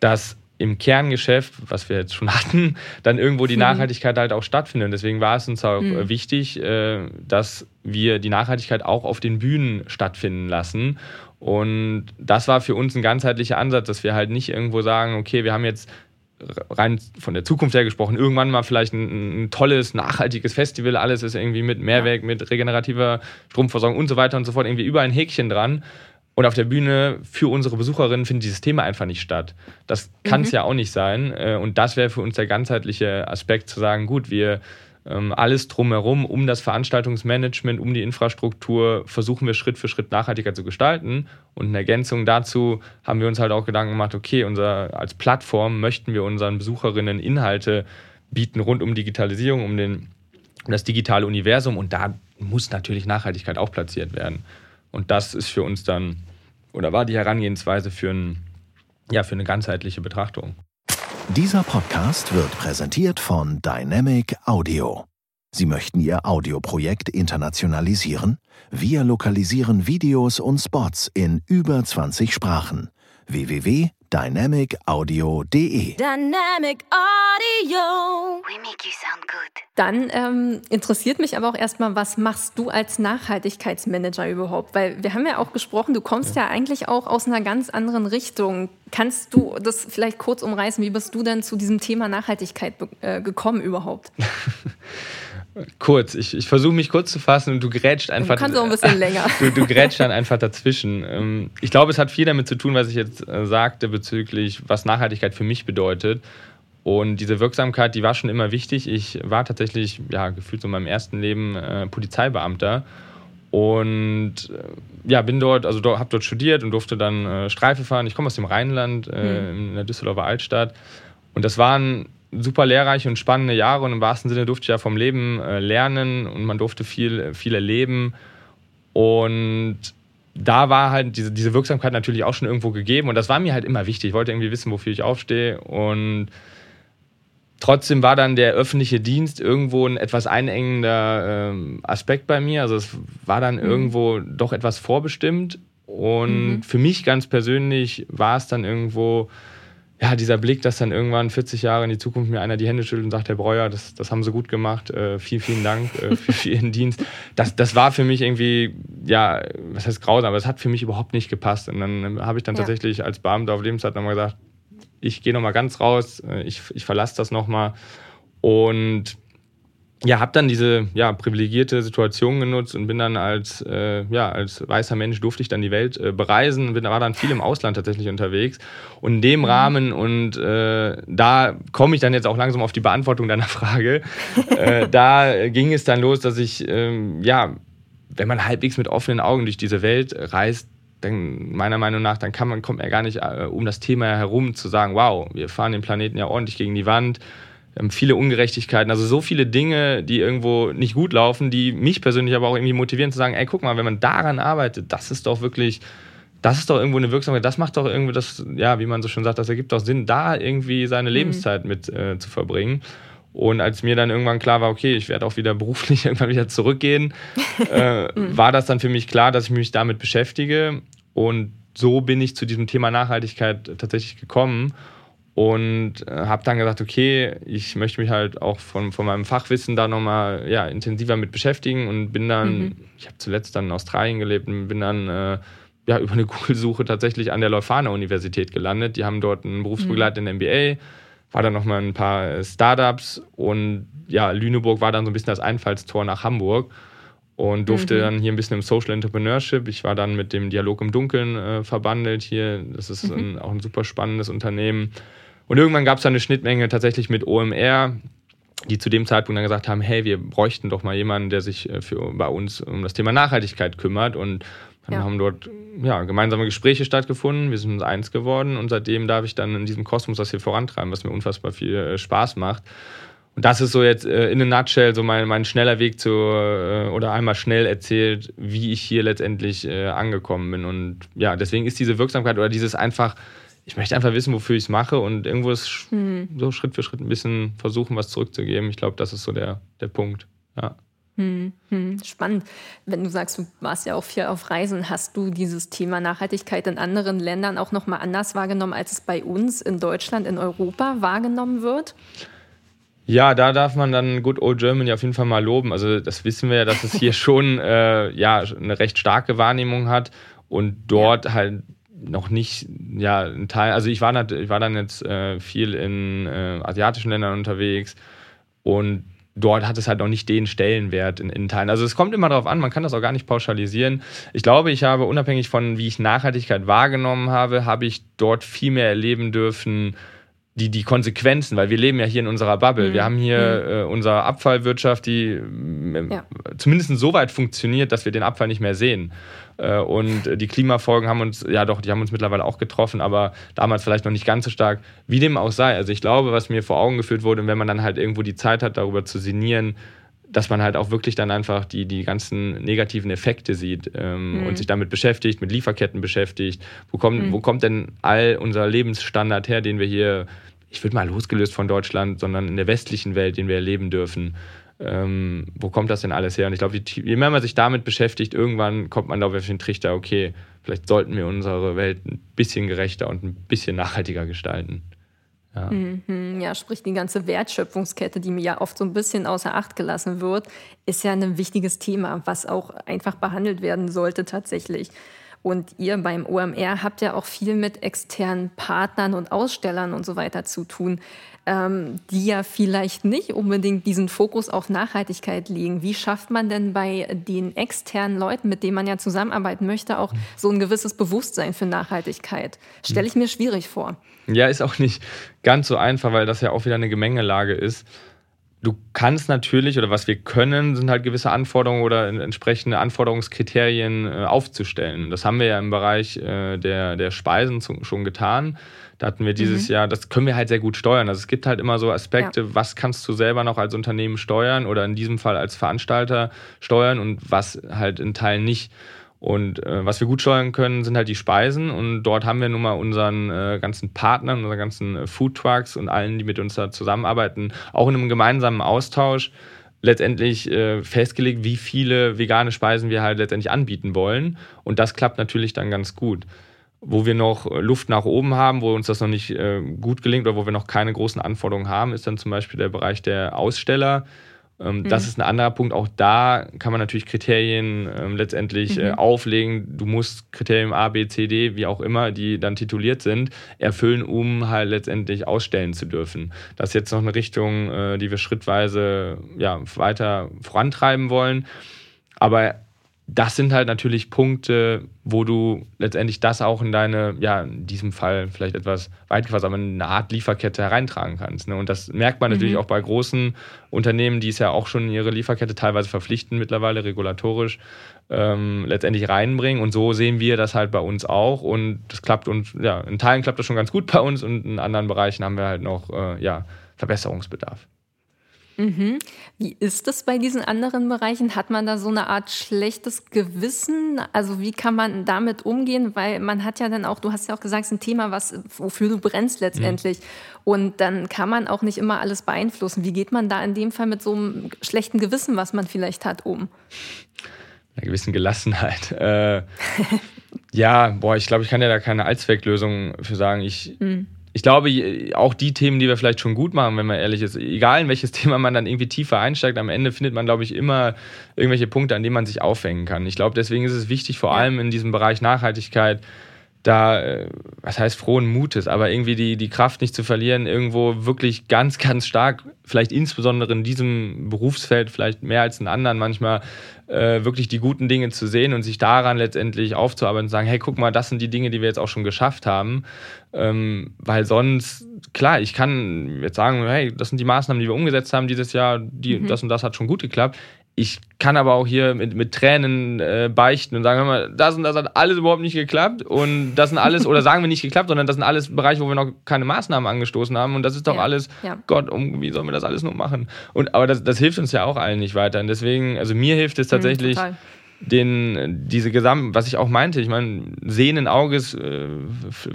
dass im Kerngeschäft, was wir jetzt schon hatten, dann irgendwo die mhm. Nachhaltigkeit halt auch stattfindet. Und deswegen war es uns auch mhm. wichtig, äh, dass wir die Nachhaltigkeit auch auf den Bühnen stattfinden lassen. Und das war für uns ein ganzheitlicher Ansatz, dass wir halt nicht irgendwo sagen, okay, wir haben jetzt rein von der Zukunft her gesprochen, irgendwann mal vielleicht ein, ein tolles, nachhaltiges Festival, alles ist irgendwie mit Mehrweg, mit regenerativer Stromversorgung und so weiter und so fort, irgendwie überall ein Häkchen dran. Und auf der Bühne für unsere Besucherinnen findet dieses Thema einfach nicht statt. Das kann es mhm. ja auch nicht sein. Äh, und das wäre für uns der ganzheitliche Aspekt, zu sagen, gut, wir alles drumherum, um das Veranstaltungsmanagement, um die Infrastruktur, versuchen wir Schritt für Schritt nachhaltiger zu gestalten. Und in Ergänzung dazu haben wir uns halt auch Gedanken gemacht, okay, unser, als Plattform möchten wir unseren Besucherinnen Inhalte bieten rund um Digitalisierung, um, den, um das digitale Universum. Und da muss natürlich Nachhaltigkeit auch platziert werden. Und das ist für uns dann, oder war die Herangehensweise für, ein, ja, für eine ganzheitliche Betrachtung. Dieser Podcast wird präsentiert von Dynamic Audio. Sie möchten Ihr Audioprojekt internationalisieren? Wir lokalisieren Videos und Spots in über 20 Sprachen. www.dynamicaudio.de Dynamic Audio. We make you sound good. Dann ähm, interessiert mich aber auch erstmal, was machst du als Nachhaltigkeitsmanager überhaupt? Weil wir haben ja auch gesprochen, du kommst ja, ja eigentlich auch aus einer ganz anderen Richtung. Kannst du das vielleicht kurz umreißen? Wie bist du denn zu diesem Thema Nachhaltigkeit äh, gekommen überhaupt? Kurz, ich, ich versuche mich kurz zu fassen und du grätscht einfach. Du kannst auch ein bisschen länger. Du, du grätscht dann einfach dazwischen. Ähm, ich glaube, es hat viel damit zu tun, was ich jetzt äh, sagte bezüglich, was Nachhaltigkeit für mich bedeutet. Und diese Wirksamkeit, die war schon immer wichtig. Ich war tatsächlich, ja, gefühlt so in meinem ersten Leben äh, Polizeibeamter. Und äh, ja, bin dort, also dort, habe dort studiert und durfte dann äh, Streife fahren. Ich komme aus dem Rheinland, mhm. in der Düsseldorfer Altstadt. Und das waren super lehrreiche und spannende Jahre und im wahrsten Sinne durfte ich ja vom Leben äh, lernen und man durfte viel, viel erleben. Und da war halt diese, diese Wirksamkeit natürlich auch schon irgendwo gegeben und das war mir halt immer wichtig. Ich wollte irgendwie wissen, wofür ich aufstehe und trotzdem war dann der öffentliche Dienst irgendwo ein etwas einengender ähm, Aspekt bei mir. Also es war dann mhm. irgendwo doch etwas vorbestimmt und mhm. für mich ganz persönlich war es dann irgendwo ja, dieser Blick, dass dann irgendwann 40 Jahre in die Zukunft mir einer die Hände schüttelt und sagt, Herr Breuer, das, das haben Sie gut gemacht, äh, vielen, vielen Dank äh, für, für, Ihren Dienst. Das, das war für mich irgendwie, ja, was heißt grausam, aber es hat für mich überhaupt nicht gepasst. Und dann habe ich dann ja. tatsächlich als Beamter auf Lebenszeit nochmal gesagt, ich gehe nochmal ganz raus, äh, ich, ich verlasse das nochmal. Und ja, habe dann diese ja, privilegierte Situation genutzt und bin dann als, äh, ja, als weißer Mensch durfte ich dann die Welt äh, bereisen, bin, war dann viel im Ausland tatsächlich unterwegs. Und in dem mhm. Rahmen, und äh, da komme ich dann jetzt auch langsam auf die Beantwortung deiner Frage, äh, da ging es dann los, dass ich, ähm, ja, wenn man halbwegs mit offenen Augen durch diese Welt reist, dann meiner Meinung nach, dann kann man, kommt man gar nicht äh, um das Thema herum zu sagen, wow, wir fahren den Planeten ja ordentlich gegen die Wand wir haben viele Ungerechtigkeiten, also so viele Dinge, die irgendwo nicht gut laufen, die mich persönlich aber auch irgendwie motivieren zu sagen, ey, guck mal, wenn man daran arbeitet, das ist doch wirklich, das ist doch irgendwo eine Wirksamkeit, das macht doch irgendwie das, ja, wie man so schon sagt, das ergibt doch Sinn, da irgendwie seine mhm. Lebenszeit mit äh, zu verbringen. Und als mir dann irgendwann klar war, okay, ich werde auch wieder beruflich irgendwann wieder zurückgehen, äh, mhm. war das dann für mich klar, dass ich mich damit beschäftige. Und so bin ich zu diesem Thema Nachhaltigkeit tatsächlich gekommen und äh, habe dann gesagt, okay, ich möchte mich halt auch von, von meinem Fachwissen da nochmal ja, intensiver mit beschäftigen und bin dann, mhm. ich habe zuletzt dann in Australien gelebt und bin dann äh, ja, über eine Google-Suche tatsächlich an der Leuphana Universität gelandet. Die haben dort einen berufsbegleitenden mhm. MBA, war dann nochmal ein paar äh, Startups und ja, Lüneburg war dann so ein bisschen das Einfallstor nach Hamburg und durfte mhm. dann hier ein bisschen im Social Entrepreneurship. Ich war dann mit dem Dialog im Dunkeln äh, verbandelt hier. Das ist mhm. ein, auch ein super spannendes Unternehmen. Und irgendwann gab es dann eine Schnittmenge tatsächlich mit OMR, die zu dem Zeitpunkt dann gesagt haben, hey, wir bräuchten doch mal jemanden, der sich äh, für, bei uns um das Thema Nachhaltigkeit kümmert. Und dann ja. haben dort ja, gemeinsame Gespräche stattgefunden, wir sind uns eins geworden und seitdem darf ich dann in diesem Kosmos das hier vorantreiben, was mir unfassbar viel äh, Spaß macht. Und das ist so jetzt äh, in a nutshell so mein, mein schneller Weg zu, oder einmal schnell erzählt, wie ich hier letztendlich angekommen bin. Und ja, deswegen ist diese Wirksamkeit oder dieses einfach ich möchte einfach wissen, wofür ich es mache und irgendwo ist mhm. so Schritt für Schritt ein bisschen versuchen, was zurückzugeben. Ich glaube, das ist so der, der Punkt. Ja. Hm, hm, spannend. Wenn du sagst, du warst ja auch viel auf Reisen, hast du dieses Thema Nachhaltigkeit in anderen Ländern auch nochmal anders wahrgenommen, als es bei uns in Deutschland, in Europa wahrgenommen wird? Ja, da darf man dann Good Old Germany auf jeden Fall mal loben. Also das wissen wir ja, dass es hier schon äh, ja, eine recht starke Wahrnehmung hat und dort ja. halt noch nicht, ja, ein Teil, also ich war, ich war dann jetzt äh, viel in äh, asiatischen Ländern unterwegs und dort hat es halt noch nicht den Stellenwert in, in Teilen. Also es kommt immer darauf an, man kann das auch gar nicht pauschalisieren. Ich glaube, ich habe unabhängig von, wie ich Nachhaltigkeit wahrgenommen habe, habe ich dort viel mehr erleben dürfen, die, die Konsequenzen, weil wir leben ja hier in unserer Bubble. Mhm. Wir haben hier mhm. äh, unsere Abfallwirtschaft, die äh, ja. zumindest so weit funktioniert, dass wir den Abfall nicht mehr sehen. Äh, und die Klimafolgen haben uns, ja doch, die haben uns mittlerweile auch getroffen, aber damals vielleicht noch nicht ganz so stark. Wie dem auch sei. Also ich glaube, was mir vor Augen geführt wurde, wenn man dann halt irgendwo die Zeit hat, darüber zu sinnieren, dass man halt auch wirklich dann einfach die, die ganzen negativen Effekte sieht ähm, mhm. und sich damit beschäftigt, mit Lieferketten beschäftigt. Wo kommt, mhm. wo kommt denn all unser Lebensstandard her, den wir hier, ich würde mal losgelöst von Deutschland, sondern in der westlichen Welt, den wir erleben dürfen? Ähm, wo kommt das denn alles her? Und ich glaube, je mehr man sich damit beschäftigt, irgendwann kommt man auf den Trichter, okay, vielleicht sollten wir unsere Welt ein bisschen gerechter und ein bisschen nachhaltiger gestalten. Ja. Mhm, ja, sprich die ganze Wertschöpfungskette, die mir ja oft so ein bisschen außer Acht gelassen wird, ist ja ein wichtiges Thema, was auch einfach behandelt werden sollte tatsächlich. Und ihr beim OMR habt ja auch viel mit externen Partnern und Ausstellern und so weiter zu tun, ähm, die ja vielleicht nicht unbedingt diesen Fokus auf Nachhaltigkeit legen. Wie schafft man denn bei den externen Leuten, mit denen man ja zusammenarbeiten möchte, auch so ein gewisses Bewusstsein für Nachhaltigkeit? Stelle ich mir schwierig vor. Ja, ist auch nicht ganz so einfach, weil das ja auch wieder eine Gemengelage ist. Du kannst natürlich, oder was wir können, sind halt gewisse Anforderungen oder entsprechende Anforderungskriterien äh, aufzustellen. Das haben wir ja im Bereich äh, der, der Speisen schon getan. Da hatten wir dieses mhm. Jahr, das können wir halt sehr gut steuern. Also es gibt halt immer so Aspekte, ja. was kannst du selber noch als Unternehmen steuern oder in diesem Fall als Veranstalter steuern und was halt in Teilen nicht. Und äh, was wir gut steuern können, sind halt die Speisen. Und dort haben wir nun mal unseren äh, ganzen Partnern, unseren ganzen äh, Food Trucks und allen, die mit uns da zusammenarbeiten, auch in einem gemeinsamen Austausch letztendlich äh, festgelegt, wie viele vegane Speisen wir halt letztendlich anbieten wollen. Und das klappt natürlich dann ganz gut. Wo wir noch Luft nach oben haben, wo uns das noch nicht äh, gut gelingt oder wo wir noch keine großen Anforderungen haben, ist dann zum Beispiel der Bereich der Aussteller Ähm, mhm. Das ist ein anderer Punkt. Auch da kann man natürlich Kriterien ähm, letztendlich äh, mhm. äh, auflegen. Du musst Kriterien A, B, C, D, wie auch immer, die dann tituliert sind, erfüllen, um halt letztendlich ausstellen zu dürfen. Das ist jetzt noch eine Richtung, äh, die wir schrittweise ja, weiter vorantreiben wollen. Aber das sind halt natürlich Punkte, wo du letztendlich das auch in deine, ja, in diesem Fall vielleicht etwas weit gefasst, aber eine Art Lieferkette hereintragen kannst. Ne? Und das merkt man natürlich mhm. auch bei großen Unternehmen, die es ja auch schon in ihre Lieferkette teilweise verpflichten, mittlerweile regulatorisch ähm, letztendlich reinbringen. Und so sehen wir das halt bei uns auch. Und das klappt uns, ja, in Teilen klappt das schon ganz gut bei uns und in anderen Bereichen haben wir halt noch, äh, ja, Verbesserungsbedarf. Mhm. Wie ist es bei diesen anderen Bereichen? Hat man da so eine Art schlechtes Gewissen? Also wie kann man damit umgehen? Weil man hat ja dann auch, du hast ja auch gesagt, es ist ein Thema, was, wofür du brennst letztendlich. Mhm. Und dann kann man auch nicht immer alles beeinflussen. Wie geht man da in dem Fall mit so einem schlechten Gewissen, was man vielleicht hat, um? Einer gewissen Gelassenheit. Äh, ja, boah, ich glaube, ich kann ja da keine Allzwecklösung für sagen. Ich. Mhm ich glaube, auch die Themen, die wir vielleicht schon gut machen, wenn man ehrlich ist, egal in welches Thema man dann irgendwie tiefer einsteigt, am Ende findet man, glaube ich, immer irgendwelche Punkte, an denen man sich aufhängen kann. Ich glaube, deswegen ist es wichtig, vor allem in diesem Bereich Nachhaltigkeit, da, äh, was heißt frohen Mutes, aber irgendwie die, die Kraft nicht zu verlieren, irgendwo wirklich ganz, ganz stark, vielleicht insbesondere in diesem Berufsfeld, vielleicht mehr als in anderen manchmal, äh, wirklich die guten Dinge zu sehen und sich daran letztendlich aufzuarbeiten und sagen, hey, guck mal, das sind die Dinge, die wir jetzt auch schon geschafft haben. Ähm, weil sonst, klar, ich kann jetzt sagen, hey, das sind die Maßnahmen, die wir umgesetzt haben dieses Jahr, die, mhm. das und das hat schon gut geklappt ich kann aber auch hier mit, mit Tränen äh, beichten und sagen, hör mal, das und das hat alles überhaupt nicht geklappt und das sind alles, oder sagen wir nicht geklappt, sondern das sind alles Bereiche, wo wir noch keine Maßnahmen angestoßen haben und das ist doch ja, alles, ja. Gott, um, wie sollen wir das alles nur machen? Und, aber das, das hilft uns ja auch allen nicht weiter und deswegen, also mir hilft es mhm, tatsächlich, mhm, den, diese Gesamt, was ich auch meinte, ich meine, sehenden Auges äh,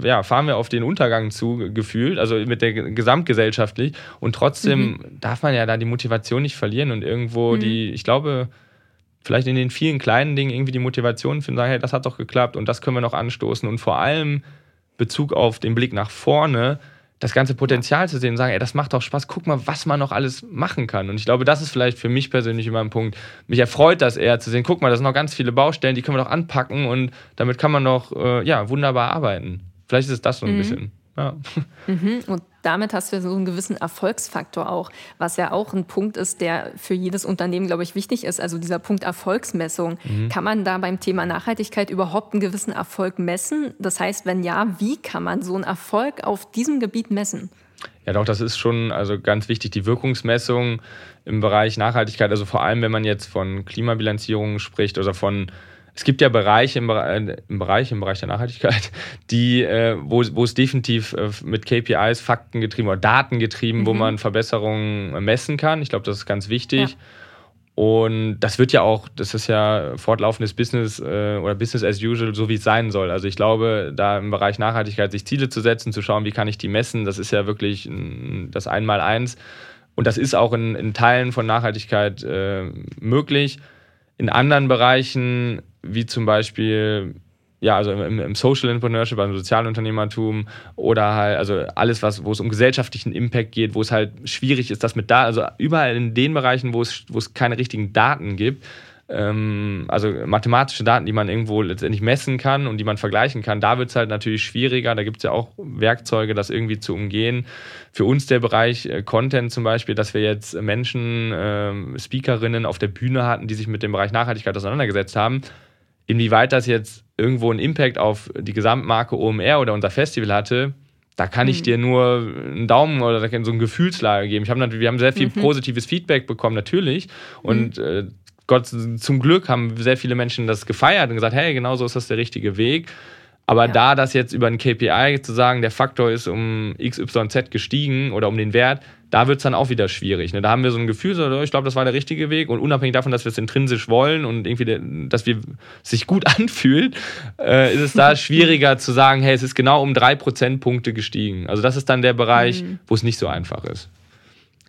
ja, fahren wir auf den Untergang zu, gefühlt, also mit der gesamtgesellschaftlich. Und trotzdem mhm. darf man ja da die Motivation nicht verlieren und irgendwo mhm. die, ich glaube, vielleicht in den vielen kleinen Dingen irgendwie die Motivation finden, sagen, hey, das hat doch geklappt und das können wir noch anstoßen. Und vor allem Bezug auf den Blick nach vorne, das ganze Potenzial zu sehen und sagen, ey, das macht doch Spaß, guck mal, was man noch alles machen kann. Und ich glaube, das ist vielleicht für mich persönlich immer ein Punkt. Mich erfreut das eher zu sehen, guck mal, da sind noch ganz viele Baustellen, die können wir doch anpacken und damit kann man noch äh, ja, wunderbar arbeiten. Vielleicht ist es das so ein mhm. bisschen. Ja. Mhm. Und damit hast du so einen gewissen Erfolgsfaktor auch, was ja auch ein Punkt ist, der für jedes Unternehmen, glaube ich, wichtig ist. Also dieser Punkt Erfolgsmessung. Mhm. Kann man da beim Thema Nachhaltigkeit überhaupt einen gewissen Erfolg messen? Das heißt, wenn ja, wie kann man so einen Erfolg auf diesem Gebiet messen? Ja, doch, das ist schon also ganz wichtig, die Wirkungsmessung im Bereich Nachhaltigkeit. Also vor allem, wenn man jetzt von Klimabilanzierungen spricht oder von es gibt ja Bereiche im, äh, im, Bereich, im Bereich der Nachhaltigkeit, die, äh, wo, wo es definitiv äh, mit KPIs, Fakten getrieben oder Daten getrieben, mhm. wo man Verbesserungen messen kann. Ich glaube, das ist ganz wichtig. Ja. Und das wird ja auch, das ist ja fortlaufendes Business äh, oder Business as usual, so wie es sein soll. Also ich glaube, da im Bereich Nachhaltigkeit sich Ziele zu setzen, zu schauen, wie kann ich die messen, das ist ja wirklich ein, das Einmaleins. Und das ist auch in, in Teilen von Nachhaltigkeit äh, möglich. In anderen Bereichen wie zum Beispiel ja, also im, im, Social Entrepreneurship, also Sozialunternehmertum oder halt, also alles, was, wo es um gesellschaftlichen Impact geht, wo es halt schwierig ist, dass mit da, also überall in den Bereichen, wo es, wo es keine richtigen Daten gibt, ähm, also mathematische Daten, die man irgendwo letztendlich messen kann und die man vergleichen kann, da wird es halt natürlich schwieriger. Da gibt es ja auch Werkzeuge, das irgendwie zu umgehen. Für uns der Bereich äh, Content zum Beispiel, dass wir jetzt Menschen, äh, Speakerinnen auf der Bühne hatten, die sich mit dem Bereich Nachhaltigkeit auseinandergesetzt haben Inwieweit das jetzt irgendwo einen Impact auf die Gesamtmarke OMR oder unser Festival hatte, da kann ich mhm. dir nur einen Daumen oder so ein Gefühlslage geben. Ich hab wir haben sehr viel mhm. positives Feedback bekommen, natürlich. Und mhm. äh, Gott, zum Glück haben sehr viele Menschen das gefeiert und gesagt, hey, genau so ist das der richtige Weg. Aber ja. da das jetzt über ein KPI zu sagen, der Faktor ist um XYZ gestiegen oder um den Wert, da wird es dann auch wieder schwierig. Ne? Da haben wir so ein Gefühl, so, ich glaube, das war der richtige Weg und unabhängig davon, dass wir es intrinsisch wollen und irgendwie, dass wir sich gut anfühlen, äh, ist es da schwieriger zu sagen, hey, es ist genau um drei Prozentpunkte gestiegen. Also das ist dann der Bereich, mhm. wo es nicht so einfach ist.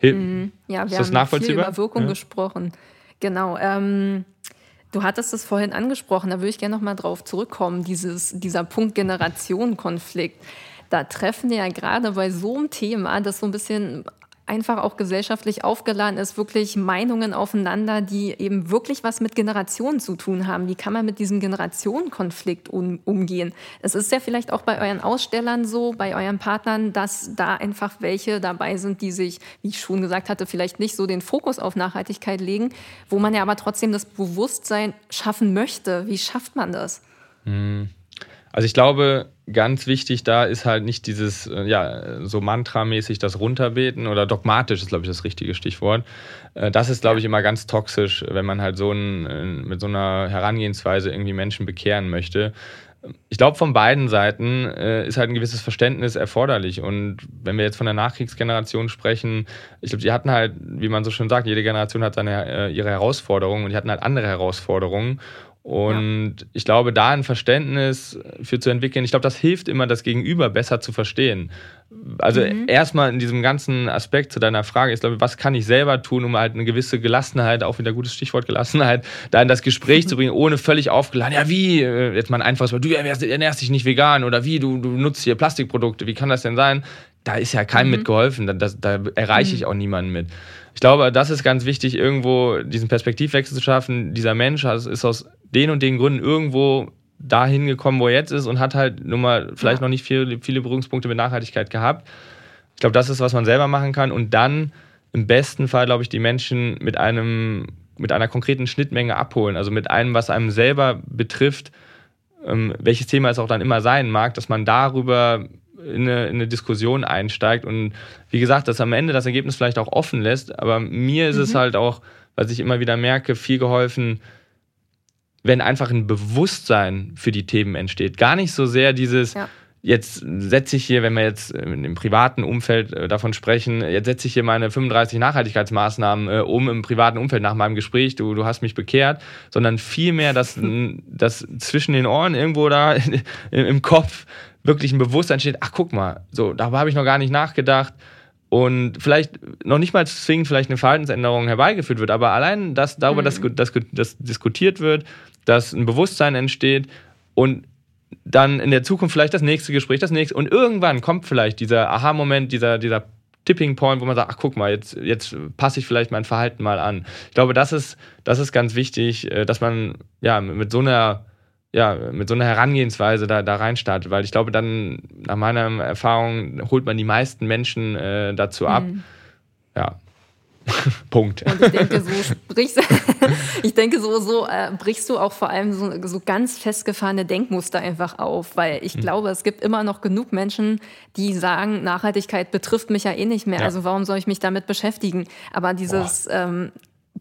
mhm. Ja, wir ist haben viel über Wirkung ja. gesprochen. Genau. Ähm Du hattest es vorhin angesprochen, da würde ich gerne noch mal drauf zurückkommen, dieses, dieser Punkt Generationenkonflikt. Da treffen wir ja gerade bei so einem Thema, das so ein bisschen einfach auch gesellschaftlich aufgeladen ist, wirklich Meinungen aufeinander, die eben wirklich was mit Generationen zu tun haben. Wie kann man mit diesem Generationenkonflikt um, umgehen? Es ist ja vielleicht auch bei euren Ausstellern so, bei euren Partnern, dass da einfach welche dabei sind, die sich, wie ich schon gesagt hatte, vielleicht nicht so den Fokus auf Nachhaltigkeit legen, wo man ja aber trotzdem das Bewusstsein schaffen möchte. Wie schafft man das? Hm. Also ich glaube, ganz wichtig da ist halt nicht dieses, äh, ja, so mantramäßig das Runterbeten oder dogmatisch ist, glaube ich, das richtige Stichwort. Äh, das ist, glaube ich, immer ganz toxisch, wenn man halt so ein, äh, mit so einer Herangehensweise irgendwie Menschen bekehren möchte. Ich glaube, von beiden Seiten ist halt ein gewisses Verständnis erforderlich. Und wenn wir jetzt von der Nachkriegsgeneration sprechen, ich glaube, die hatten halt, wie man so schön sagt, jede Generation hat seine, ihre Herausforderungen und die hatten halt andere Herausforderungen. Und ja. ich glaube, da ein Verständnis für zu entwickeln, ich glaube, das hilft immer, das Gegenüber besser zu verstehen. Also mhm. erstmal in diesem ganzen Aspekt zu deiner Frage, ich glaube, was kann ich selber tun, um halt eine gewisse Gelassenheit, auch wieder gutes Stichwort Gelassenheit, da in das Gespräch zu bringen, ohne völlig aufgeladen, ja wie, äh, jetzt mal ein einfaches du ernährst dich nicht vegan oder wie, du, du nutzt hier Plastikprodukte, wie kann das denn sein? Da ist ja keinem mhm. mitgeholfen, da, da, da erreiche ich mhm. auch niemanden mit. Ich glaube, das ist ganz wichtig, irgendwo diesen Perspektivwechsel zu schaffen. Dieser Mensch ist aus den und den Gründen irgendwo dahin gekommen, wo er jetzt ist und hat halt nun mal vielleicht ja. noch nicht viel, viele Berührungspunkte mit Nachhaltigkeit gehabt. Ich glaube, das ist, was man selber machen kann. Und dann im besten Fall, glaube ich, die Menschen mit einem, mit einer konkreten Schnittmenge abholen. Also mit einem, was einem selber betrifft, ähm, welches Thema es auch dann immer sein mag, dass man darüber in eine, in eine, Diskussion einsteigt und wie gesagt, dass am Ende das Ergebnis vielleicht auch offen lässt. Aber mir ist mhm. es halt auch, was ich immer wieder merke, viel geholfen, wenn einfach ein Bewusstsein für die Themen entsteht. Gar nicht so sehr dieses, ja. jetzt setze ich hier, wenn wir jetzt im privaten Umfeld äh, davon sprechen, jetzt setze ich hier meine 35 Nachhaltigkeitsmaßnahmen äh, um im privaten Umfeld nach meinem Gespräch, du, du hast mich bekehrt, sondern vielmehr, dass, dass zwischen den Ohren irgendwo da im Kopf wirklich ein Bewusstsein steht, ach guck mal, so, darüber habe ich noch gar nicht nachgedacht und vielleicht noch nicht mal zwingend vielleicht eine Verhaltensänderung herbeigeführt wird, aber allein dass darüber, mhm. dass, dass, dass diskutiert wird, dass ein Bewusstsein entsteht und dann in der Zukunft vielleicht das nächste Gespräch, das nächste und irgendwann kommt vielleicht dieser Aha-Moment, dieser, dieser Tipping Point, wo man sagt, ach guck mal, jetzt, jetzt passe ich vielleicht mein Verhalten mal an. Ich glaube, das ist, das ist ganz wichtig, äh, dass man ja mit so einer ja, mit so einer Herangehensweise da, da reinstartet, weil ich glaube, dann, nach meiner Erfahrung, holt man die meisten Menschen äh, dazu ab. Mhm. Ja. Punkt. Und ich denke, so sprichst ich denke, so, so äh, brichst du auch vor allem so, so ganz festgefahrene Denkmuster einfach auf, weil ich mhm. glaube, es gibt immer noch genug Menschen, die sagen, Nachhaltigkeit betrifft mich ja eh nicht mehr, ja. also warum soll ich mich damit beschäftigen? Aber dieses ähm,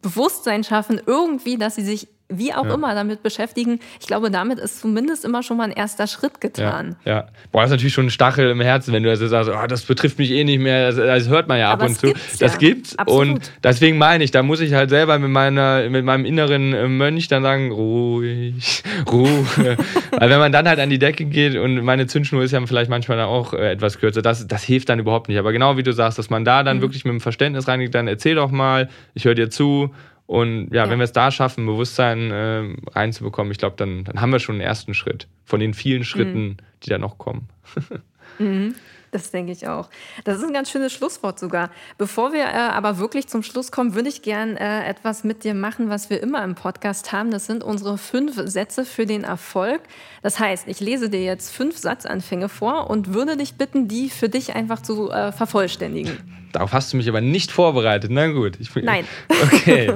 Bewusstsein schaffen, irgendwie, dass sie sich wie auch ja. immer damit beschäftigen. Ich glaube, damit ist zumindest immer schon mal ein erster Schritt getan. Ja, ja. Boah, das ist natürlich schon ein Stachel im Herzen, wenn du also sagst, oh, das betrifft mich eh nicht mehr. Das, das hört man ja ab Aber und zu. Gibt's das ja. gibt's. Absolut. Und deswegen meine ich, da muss ich halt selber mit meiner, mit meinem inneren äh, Mönch dann sagen, ruhig, Ruhe. Weil wenn man dann halt an die Decke geht und meine Zündschnur ist ja vielleicht manchmal dann auch äh, etwas kürzer, das, das hilft dann überhaupt nicht. Aber genau wie du sagst, dass man da dann mhm. wirklich mit dem Verständnis reingeht, dann erzähl doch mal, ich höre dir zu und ja, ja. wenn wir es da schaffen, Bewusstsein äh, reinzubekommen, ich glaube, dann, dann haben wir schon einen ersten Schritt von den vielen Schritten, mhm. die da noch kommen. mhm. Das denke ich auch. Das ist ein ganz schönes Schlusswort sogar. Bevor wir äh, aber wirklich zum Schluss kommen, würde ich gern äh, etwas mit dir machen, was wir immer im Podcast haben. Das sind unsere fünf Sätze für den Erfolg. Das heißt, ich lese dir jetzt fünf Satzanfänge vor und würde dich bitten, die für dich einfach zu äh, vervollständigen. Darauf hast du mich aber nicht vorbereitet. Na gut. Bin, Nein. Okay.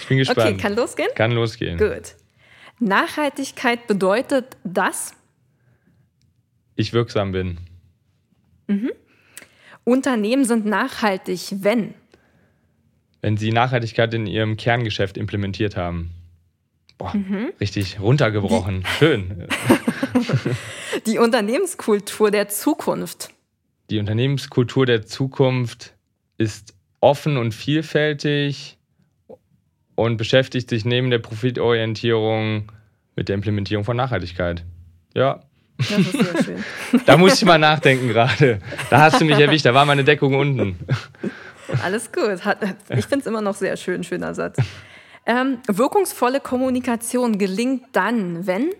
Ich bin gespannt. Okay, kann losgehen? Kann losgehen. Gut. Nachhaltigkeit bedeutet, dass ich wirksam bin. Mhm. Unternehmen sind nachhaltig, wenn? Wenn sie Nachhaltigkeit in ihrem Kerngeschäft implementiert haben. Boah, mhm. richtig runtergebrochen. Die Schön. Die Unternehmenskultur der Zukunft die Unternehmenskultur der Zukunft ist offen und vielfältig und beschäftigt sich neben der Profitorientierung mit der Implementierung von Nachhaltigkeit. Ja. Das ist sehr schön. da muss ich mal nachdenken gerade. Da hast du mich erwischt, da war meine Deckung unten. Alles gut. Ich finde es immer noch sehr schön, schöner Satz. Ähm, wirkungsvolle Kommunikation gelingt dann, wenn?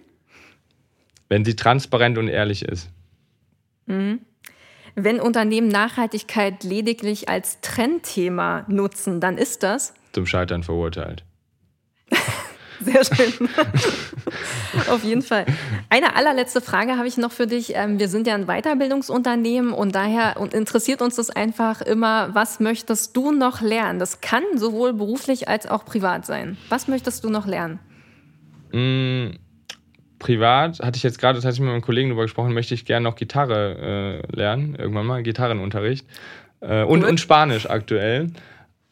Wenn sie transparent und ehrlich ist. Mhm. Wenn Unternehmen Nachhaltigkeit lediglich als Trendthema nutzen, dann ist das zum Scheitern verurteilt. Sehr schön. Auf jeden Fall. Eine allerletzte Frage habe ich noch für dich. Ähm, wir sind ja ein Weiterbildungsunternehmen und daher interessiert uns das einfach immer, was möchtest du noch lernen? Das kann sowohl beruflich als auch privat sein. Was möchtest du noch lernen? Mm, privat hatte ich jetzt gerade tatsächlich mit meinem Kollegen darüber gesprochen, möchte ich gerne noch Gitarre äh, lernen, irgendwann mal Gitarrenunterricht. Äh, und, und Spanisch aktuell.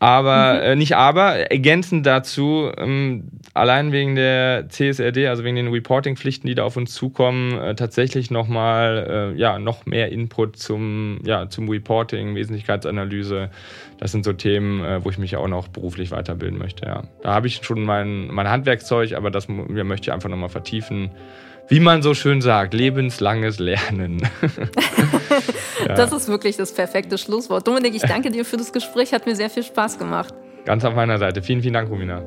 Aber mhm. äh, nicht aber, ergänzend dazu, ähm, allein wegen der CSRD, also wegen den Reporting-Pflichten, die da auf uns zukommen, äh, tatsächlich nochmal äh, ja, noch mehr Input zum, ja, zum Reporting, Wesentlichkeitsanalyse. Das sind so Themen, äh, wo ich mich auch noch beruflich weiterbilden möchte. Ja. Da habe ich schon mein, mein Handwerkszeug, aber das möchte ich einfach nochmal vertiefen wie man so schön sagt, lebenslanges Lernen. ja. Das ist wirklich das perfekte Schlusswort. Dominik, ich danke dir für das Gespräch, hat mir sehr viel Spaß gemacht. Ganz auf meiner Seite. Vielen, vielen Dank, Romina.